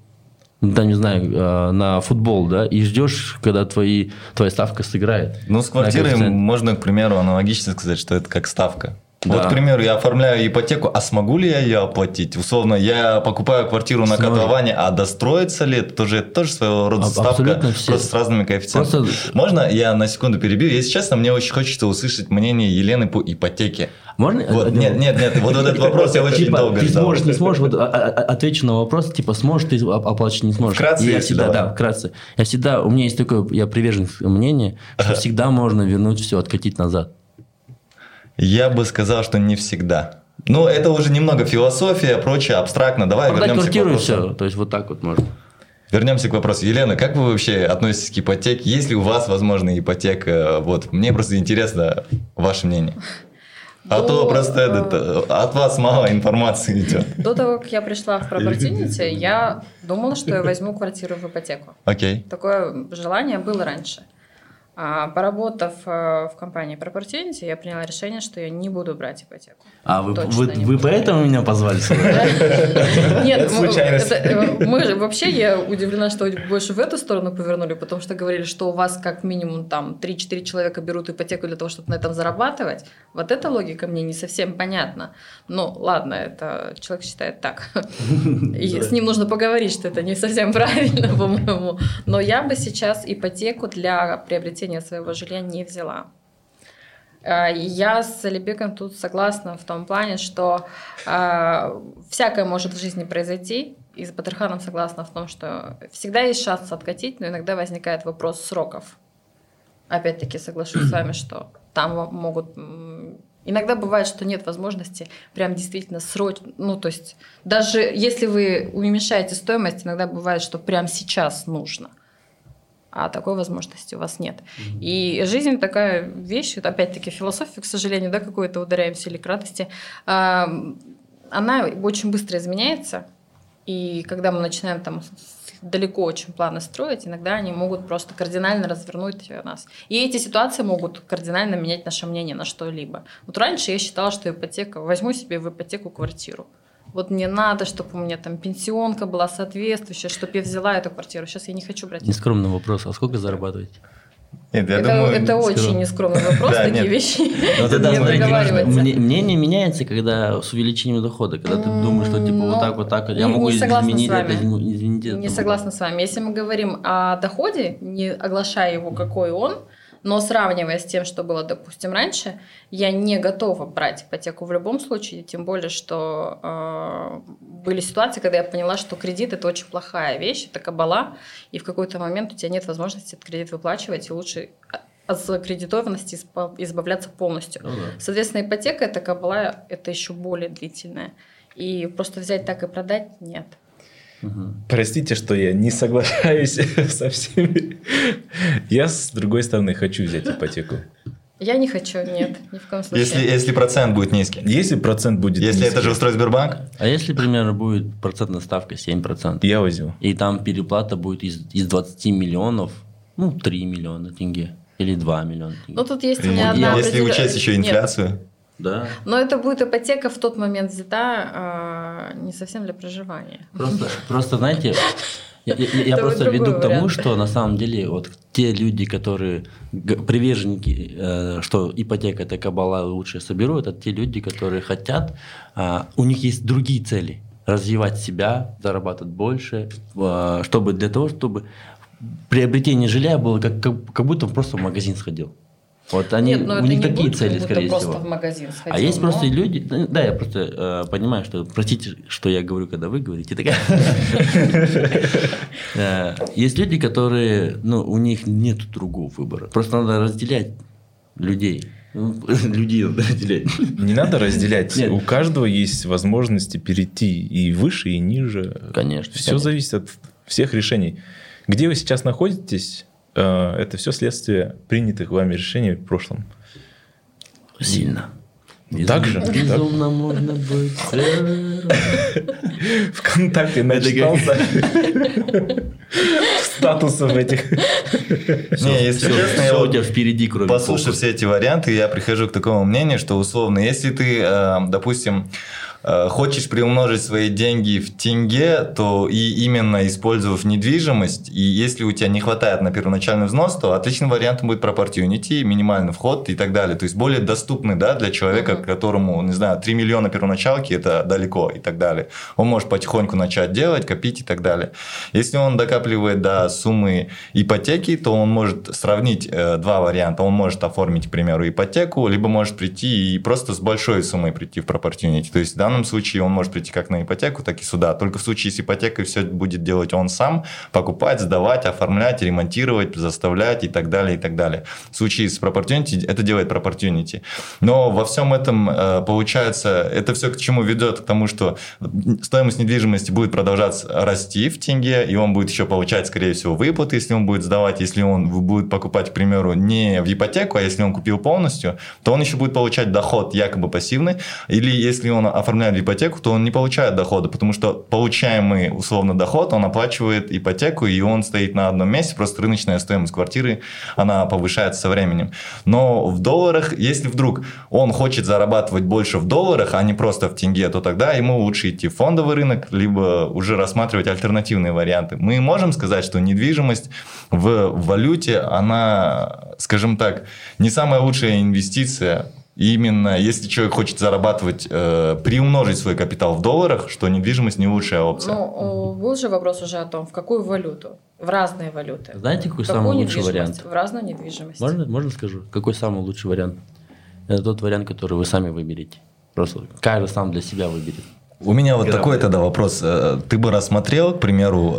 да, не знаю, а, на футбол, да, и ждешь, когда твои, твоя ставка сыграет. Ну, с квартирой можно, к примеру, аналогично сказать, что это как ставка. Да. Вот, к примеру, я оформляю ипотеку, а смогу ли я ее оплатить? Условно, я покупаю квартиру на котловане, а достроится ли это тоже, это тоже своего рода ставка, все. просто с разными коэффициентами. Просто- Можно я на секунду перебью? Если честно, мне очень хочется услышать мнение Елены по ипотеке. Можно? Вот, нет, нет, нет, вот этот вопрос я очень Типа, долго ты ждал. сможешь, не сможешь, вот а- а- отвечу на вопрос, типа, сможешь ты оп- оплачивать, не сможешь. Вкратце, я всегда, давай. да, вкратце. Я всегда, у меня есть такое, я приверженец мнения, что всегда можно вернуть все, откатить назад. Я бы сказал, что не всегда. Ну, это уже немного философия, прочее, абстрактно. Давай Продать вернемся к квартиру и вопросу. все. То есть вот так вот можно. Вернемся к вопросу. Елена, как вы вообще относитесь к ипотеке? Есть ли у вас, возможно, ипотека? Вот, мне просто интересно ваше мнение. А Ну, то просто э, этот, от вас мало информации идет. До того, как я пришла в Property, я думала, что я возьму квартиру в ипотеку. Окей. Такое желание было раньше. А поработав э, в компании Property, я приняла решение, что я не буду брать ипотеку. А вы, Точно вы, вы поэтому меня позвали? Нет, мы- это, э, мы же вообще, я удивлена, что больше в эту сторону повернули, потому что говорили, что у вас как минимум там 3-4 человека берут ипотеку для того, чтобы на этом зарабатывать. Вот эта логика мне не совсем понятна. Ну, ладно, это человек считает так. С ним нужно поговорить, что это не совсем правильно, по-моему. Но я бы сейчас ипотеку для приобретения своего жилья не взяла. А, Я с Алибеком тут согласна в том плане, что а, всякое может в жизни произойти. И с Батырханом согласна в том, что всегда есть шанс откатить, но иногда возникает вопрос сроков. Опять-таки соглашусь с вами, что там могут... Иногда бывает, что нет возможности прям действительно срочно... Ну, то есть даже если вы уменьшаете стоимость, иногда бывает, что прям сейчас нужно а такой возможности у вас нет. И жизнь такая вещь, опять-таки философия, к сожалению, да, какой-то ударяемся или к радости, она очень быстро изменяется, и когда мы начинаем там далеко очень планы строить, иногда они могут просто кардинально развернуть нас. И эти ситуации могут кардинально менять наше мнение на что-либо. Вот раньше я считала, что ипотека, возьму себе в ипотеку квартиру. Вот мне надо, чтобы у меня там пенсионка была соответствующая, чтобы я взяла эту квартиру. Сейчас я не хочу брать Нескромный вопрос. А сколько зарабатываете? Нет, я это, думаю, это очень сказал. нескромный вопрос, Да, такие нет. вещи Ну, тогда, не мне- мнение меняется, когда с увеличением дохода, когда ты думаешь, что типа Ну, вот так, вот так, я не- могу изменить это, это. Не согласна с вами. Если мы говорим о доходе, не оглашая его, какой он, но сравнивая с тем, что было, допустим, раньше, я не готова брать ипотеку в любом случае, тем более, что э, были ситуации, когда я поняла, что кредит это очень плохая вещь, это кабала, и в какой-то момент у тебя нет возможности этот кредит выплачивать, и лучше от закредитованности испа- избавляться полностью. Ну да. Соответственно, ипотека это кабала, это еще более длительная. И просто взять так и продать нет. Простите, что я не соглашаюсь со всеми. Я, с другой стороны, хочу взять ипотеку. Я не хочу, нет, ни в коем случае. Если, если процент будет низкий. Если процент будет Если низкий, это же устроит Сбербанк, А если, например, будет процентная ставка 7%, я возьму. и там переплата будет из, из 20 миллионов, ну, 3 миллиона тенге или 2 миллиона тенге. Ну, тут есть у меня одна если определен- учесть еще Нет, инфляцию. Да. но это будет ипотека в тот момент взята а, не совсем для проживания. Просто, просто знаете, я, я- я просто веду к тому, вариант. что на самом деле вот те люди, которые приверженники, э, что ипотека это кабала лучше соберу, это те люди, которые хотят, а, у них есть другие цели, развивать себя, зарабатывать больше, а, чтобы для того, чтобы приобретение жилья было как, как, как будто просто в магазин сходил. Вот они, Нет, но у них не такие будет, цели, скорее просто всего. в магазин сходил. А есть но- просто люди, да, я просто э, понимаю, что, простите, что я говорю, когда вы говорите. Э, Есть люди, которые, ну, у них нет другого выбора. Просто надо разделять людей. Людей надо разделять. Не надо разделять. Нет. У каждого есть возможности перейти и выше, и ниже. Конечно. Все зависит от всех решений. Где вы сейчас находитесь, это все следствие принятых вами решений в прошлом. Сильно. Так же? Безумно можно быть. Вконтакте начитался статусов этих. Не, если честно, я у тебя впереди, кроме Послушав все эти варианты, я прихожу к такому мнению, что условно, если ты, э, допустим, э, хочешь приумножить свои деньги в тенге, то и именно использовав недвижимость, и если у тебя не хватает на первоначальный взнос, то отличным вариантом будет Propertunity, минимальный вход и так далее. То есть более доступный да, для человека, которому, не знаю, 3 миллиона первоначалки это далеко и так далее. Он может потихоньку начать делать, копить и так далее. Если он докапливает до суммы ипотеки, то он может сравнить э, два варианта. Он может оформить, к примеру, ипотеку, либо может прийти и просто с большой суммой прийти в Propertunity. То есть в данном случае он может прийти как на ипотеку, так и сюда. Только в случае с ипотекой все будет делать он сам, покупать, сдавать, оформлять, ремонтировать, заставлять и так далее, и так далее. В случае с Propertunity это делает Propertunity. Но во всем этом э, получается, это все к чему ведет? К тому, что стоимость недвижимости будет продолжать расти в тенге, и он будет еще получать, скорее всего, выплаты, если он будет сдавать, если он будет покупать, к примеру, не в ипотеку, а если он купил полностью, то он еще будет получать доход якобы пассивный, или если он оформляет в ипотеку, то он не получает дохода, потому что получаемый условно доход, он оплачивает ипотеку, и он стоит на одном месте, просто рыночная стоимость квартиры, она повышается со временем. Но в долларах, если вдруг он хочет зарабатывать больше в долларах, а не просто в тенге, то тогда ему лучше идти в фондовый рынок, либо уже рассматривать альтернативные варианты. Мы можем сказать, что недвижимость в валюте, она, скажем так, не самая лучшая инвестиция, Именно если человек хочет зарабатывать, э, приумножить свой капитал в долларах, что недвижимость не лучшая опция. Ну, э, был же вопрос уже о том, в какую валюту? В разные валюты. Знаете, какой В какую самый лучший вариант? В разную недвижимость. Можно, можно скажу? Какой самый лучший вариант? Это тот вариант, который вы сами выберете. Просто каждый сам для себя выберет. У меня вот Грамотно. такой тогда вопрос. Э, Ты бы рассмотрел, к примеру,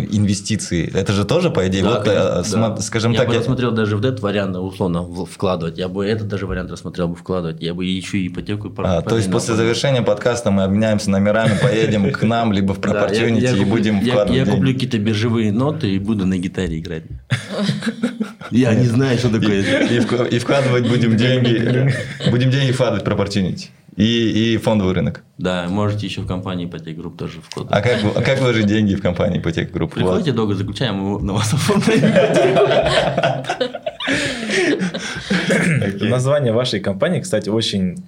э, инвестиции? Это же тоже, по идее, вот, э, конечно, да. скажем я так... бы я- рассмотрел даже вот этот вариант, условно, в- вкладывать. Я бы этот даже вариант рассмотрел бы вкладывать. Я бы еще и ипотеку А, то есть после завершения подкаста мы обменяемся номерами, поедем к нам, либо в Да, Propertunity и будем вкладывать я куплю какие-то биржевые ноты и буду на гитаре играть. Я не знаю, что такое. И, и вк- и вкладывать будем деньги, будем деньги вкладывать в Propertunity. И, и фондовый рынок. Да, можете еще в компании ипотек групп тоже А вкладывать. как, вы- а как вложить деньги в компании ипотека групп? Приходите, долго заключаем, мы на вас оформляем. Название вашей компании, кстати, очень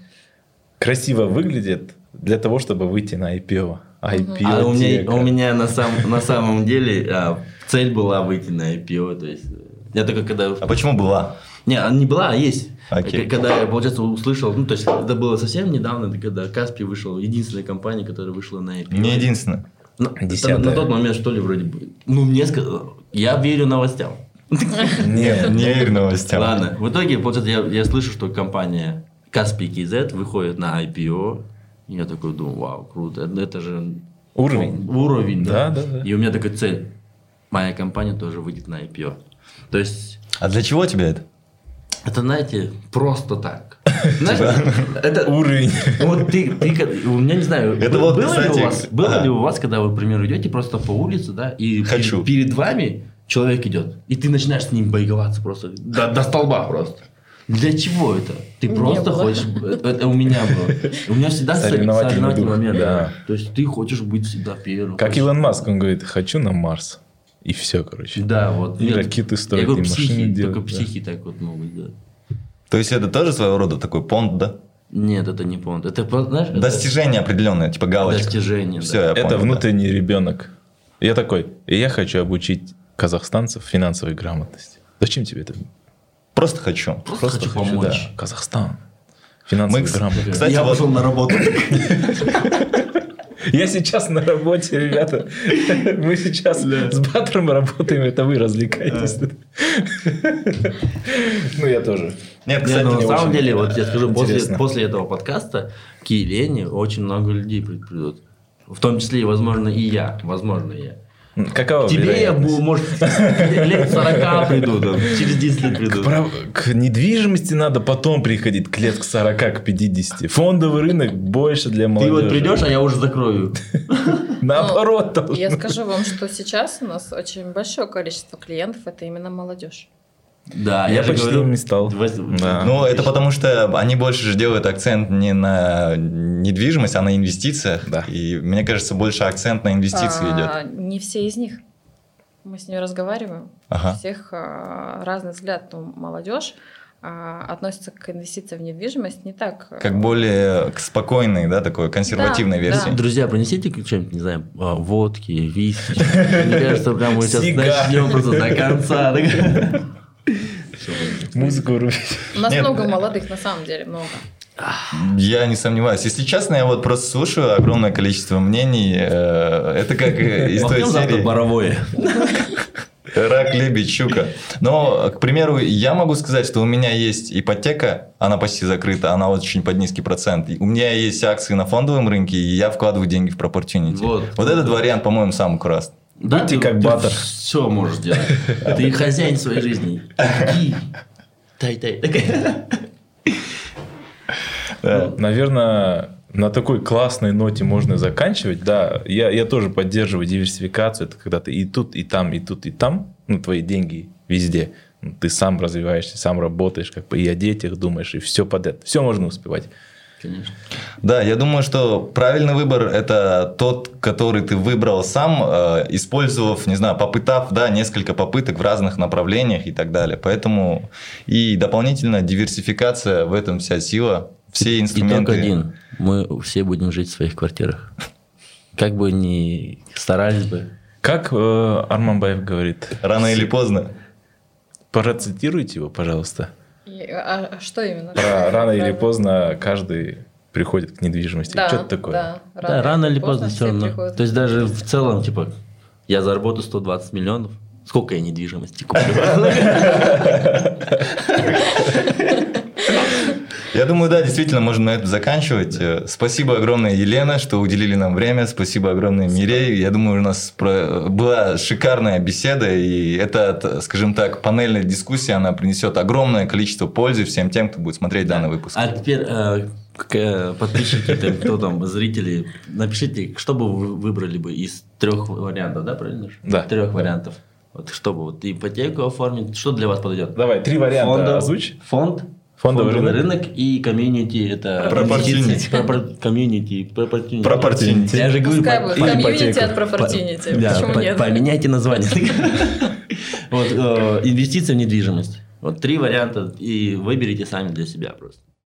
красиво выглядит для того, чтобы выйти на IPO. IPO А у меня, у меня на, сам, на самом деле а, цель была выйти на IPO, то есть э, Я только когда... А почему была? Не, она не была, а есть. К- Когда я, получается, услышал, ну, то есть, это было совсем недавно, это когда Каспий вышел, единственная компания, которая вышла на IPO. Не единственное. Это Десятая. на, на тот момент, что ли, вроде бы. Ну, мне сказал, я верю новостям. Нет. Не верю новостям. Ладно, в итоге, получается, я, я слышу, что компания Каспий KZ выходит на IPO. И я такой думаю, вау, круто, это, это же Уровень. уровень, да. Да, да, да. И у меня такая цель, моя компания тоже выйдет на IPO. То есть, А для чего тебе это? Это, знаете, просто так. Знаешь, это Уровень. вот ты, ты, у меня не знаю, Это был- вот, было, кстати, ли у вас, было ага. ли у вас, когда вы, к примеру, идете просто по улице, да, и Хочу. перед, перед вами человек идет, и ты начинаешь с ним боеваться просто до, до столба просто. Для чего это? Ты Не просто было. хочешь... Это, это у меня было. У меня всегда Соревновательный соревновательный дух, момент. да. То есть ты хочешь быть всегда первым. Как хочешь- Илон Маск, он говорит, хочу на Марс. И все, короче. Да, вот. И Нет, ракеты строить, Я говорю, и машины психи, делать, только да. психи так вот могут делать. То есть это тоже своего рода такой понт, да? Нет, это не понт. Это, знаешь, это Достижение определенное, типа галочка. достижение. Все, да. я Это понял, да. внутренний ребенок. Я такой, и я хочу обучить казахстанцев финансовой грамотности. Зачем тебе это? Просто хочу. Просто, хочу помочь. да. Казахстан. Финансовая Мы, грамотность. кстати, я вот- пошел на работу. Я сейчас на работе, ребята. Мы сейчас с Батром работаем, это вы развлекаетесь. Ну, я тоже. Нет, Не, кстати, ну, на самом очень деле, вот я скажу, после, этого подкаста к Елене очень много людей при- придут. В том числе, возможно, и я. Возможно, и я. Какова К тебе я, вероятность? бу- может, лет 40 приду, там, через 10 лет приду. Прав- К недвижимости надо потом приходить к лет к 40, к 50. Фондовый рынок больше для Ты молодежи. вот придешь, а я уже закрою. Наоборот. Ну. Я скажу вам, что сейчас у нас очень большое количество клиентов, это именно молодежь. Да, Я я, же почти говорю. им не стал. воз- Да. Ну, это потому что они больше же делают акцент не на недвижимость, а на инвестициях. Да. И мне кажется, больше акцент на инвестиции А, идет. Не все из них. Мы с ними разговариваем. Ага. У всех а, разный взгляд. Ну, молодежь а, относится к инвестициям в недвижимость не так. а, Как более к спокойной, да, такой консервативной Да, версии. да. Друзья, принесите что-нибудь, не знаю, а, водки, виски. Мне кажется, прям мы сейчас начнем просто до конца. Музыку рубить. У нас много молодых, на самом деле, много. Я не сомневаюсь. Если честно, я вот просто слушаю огромное количество мнений. Э, Это как э, из той серии боровое. «Рак, лебедь, щука». Но, к примеру, я могу сказать, что у меня есть ипотека, она почти закрыта, она очень под низкий процент. У меня есть акции на фондовом рынке, и я вкладываю деньги в Proportunity. Вот. Вот этот вариант, по-моему, самый классный. Да, ты- как ты Баттер. Все можешь делать. Ты хозяин своей жизни. Иди. Тай-тай. Да. Наверное, на такой классной ноте можно заканчивать. Да, я, я тоже поддерживаю диверсификацию. Это когда ты и тут, и там, и тут, и там. Ну, твои деньги везде. Ну, Ты сам развиваешься, сам работаешь, как бы и о детях думаешь, и все подряд. Все можно успевать. Конечно. Да, я думаю, что правильный выбор – это тот, который ты выбрал сам, э, использовав, не знаю, попытав, да, несколько попыток в разных направлениях и так далее. Поэтому и дополнительно диверсификация, в этом вся сила, все инструменты. Итог один. Мы все будем жить в своих квартирах. Как бы ни старались бы. Как э, Арманбаев говорит, Рано или поздно. процитируйте его, пожалуйста. А, а что именно? Про рано или поздно каждый приходит к недвижимости. Да, Что-то такое. Да, да, рано или поздно все все равно. приходят. То есть даже в целом, типа, я заработаю 120 миллионов. Сколько я недвижимости куплю? Я думаю, да, действительно, можно на этом заканчивать. Э, Спасибо огромное, Елена, что уделили нам время. Спасибо огромное, Мирей. Я думаю, у нас про- была шикарная беседа, и эта, скажем так, панельная дискуссия, она принесет огромное количество пользы всем тем, кто будет смотреть данный выпуск. А теперь э, к- э, подписчики, там, кто там, зрители, напишите, что бы вы выбрали бы из трех вариантов, да, правильно? Да. Трех вариантов. Вот чтобы вот ипотеку оформить, что для вас подойдет? Давай, три варианта Фондов- озвучь. Фонд, Фондовый фондовый рынок. рынок и комьюнити это Пропортинити. комьюнити, пропортинити. Пропортинити. Я же говорю, Пускай по- по- комьюнити от Propertinity. Да, Почему по- нет? Поменяйте название. Вот, э, инвестиции в недвижимость. Вот три варианта, и выберите сами для себя просто.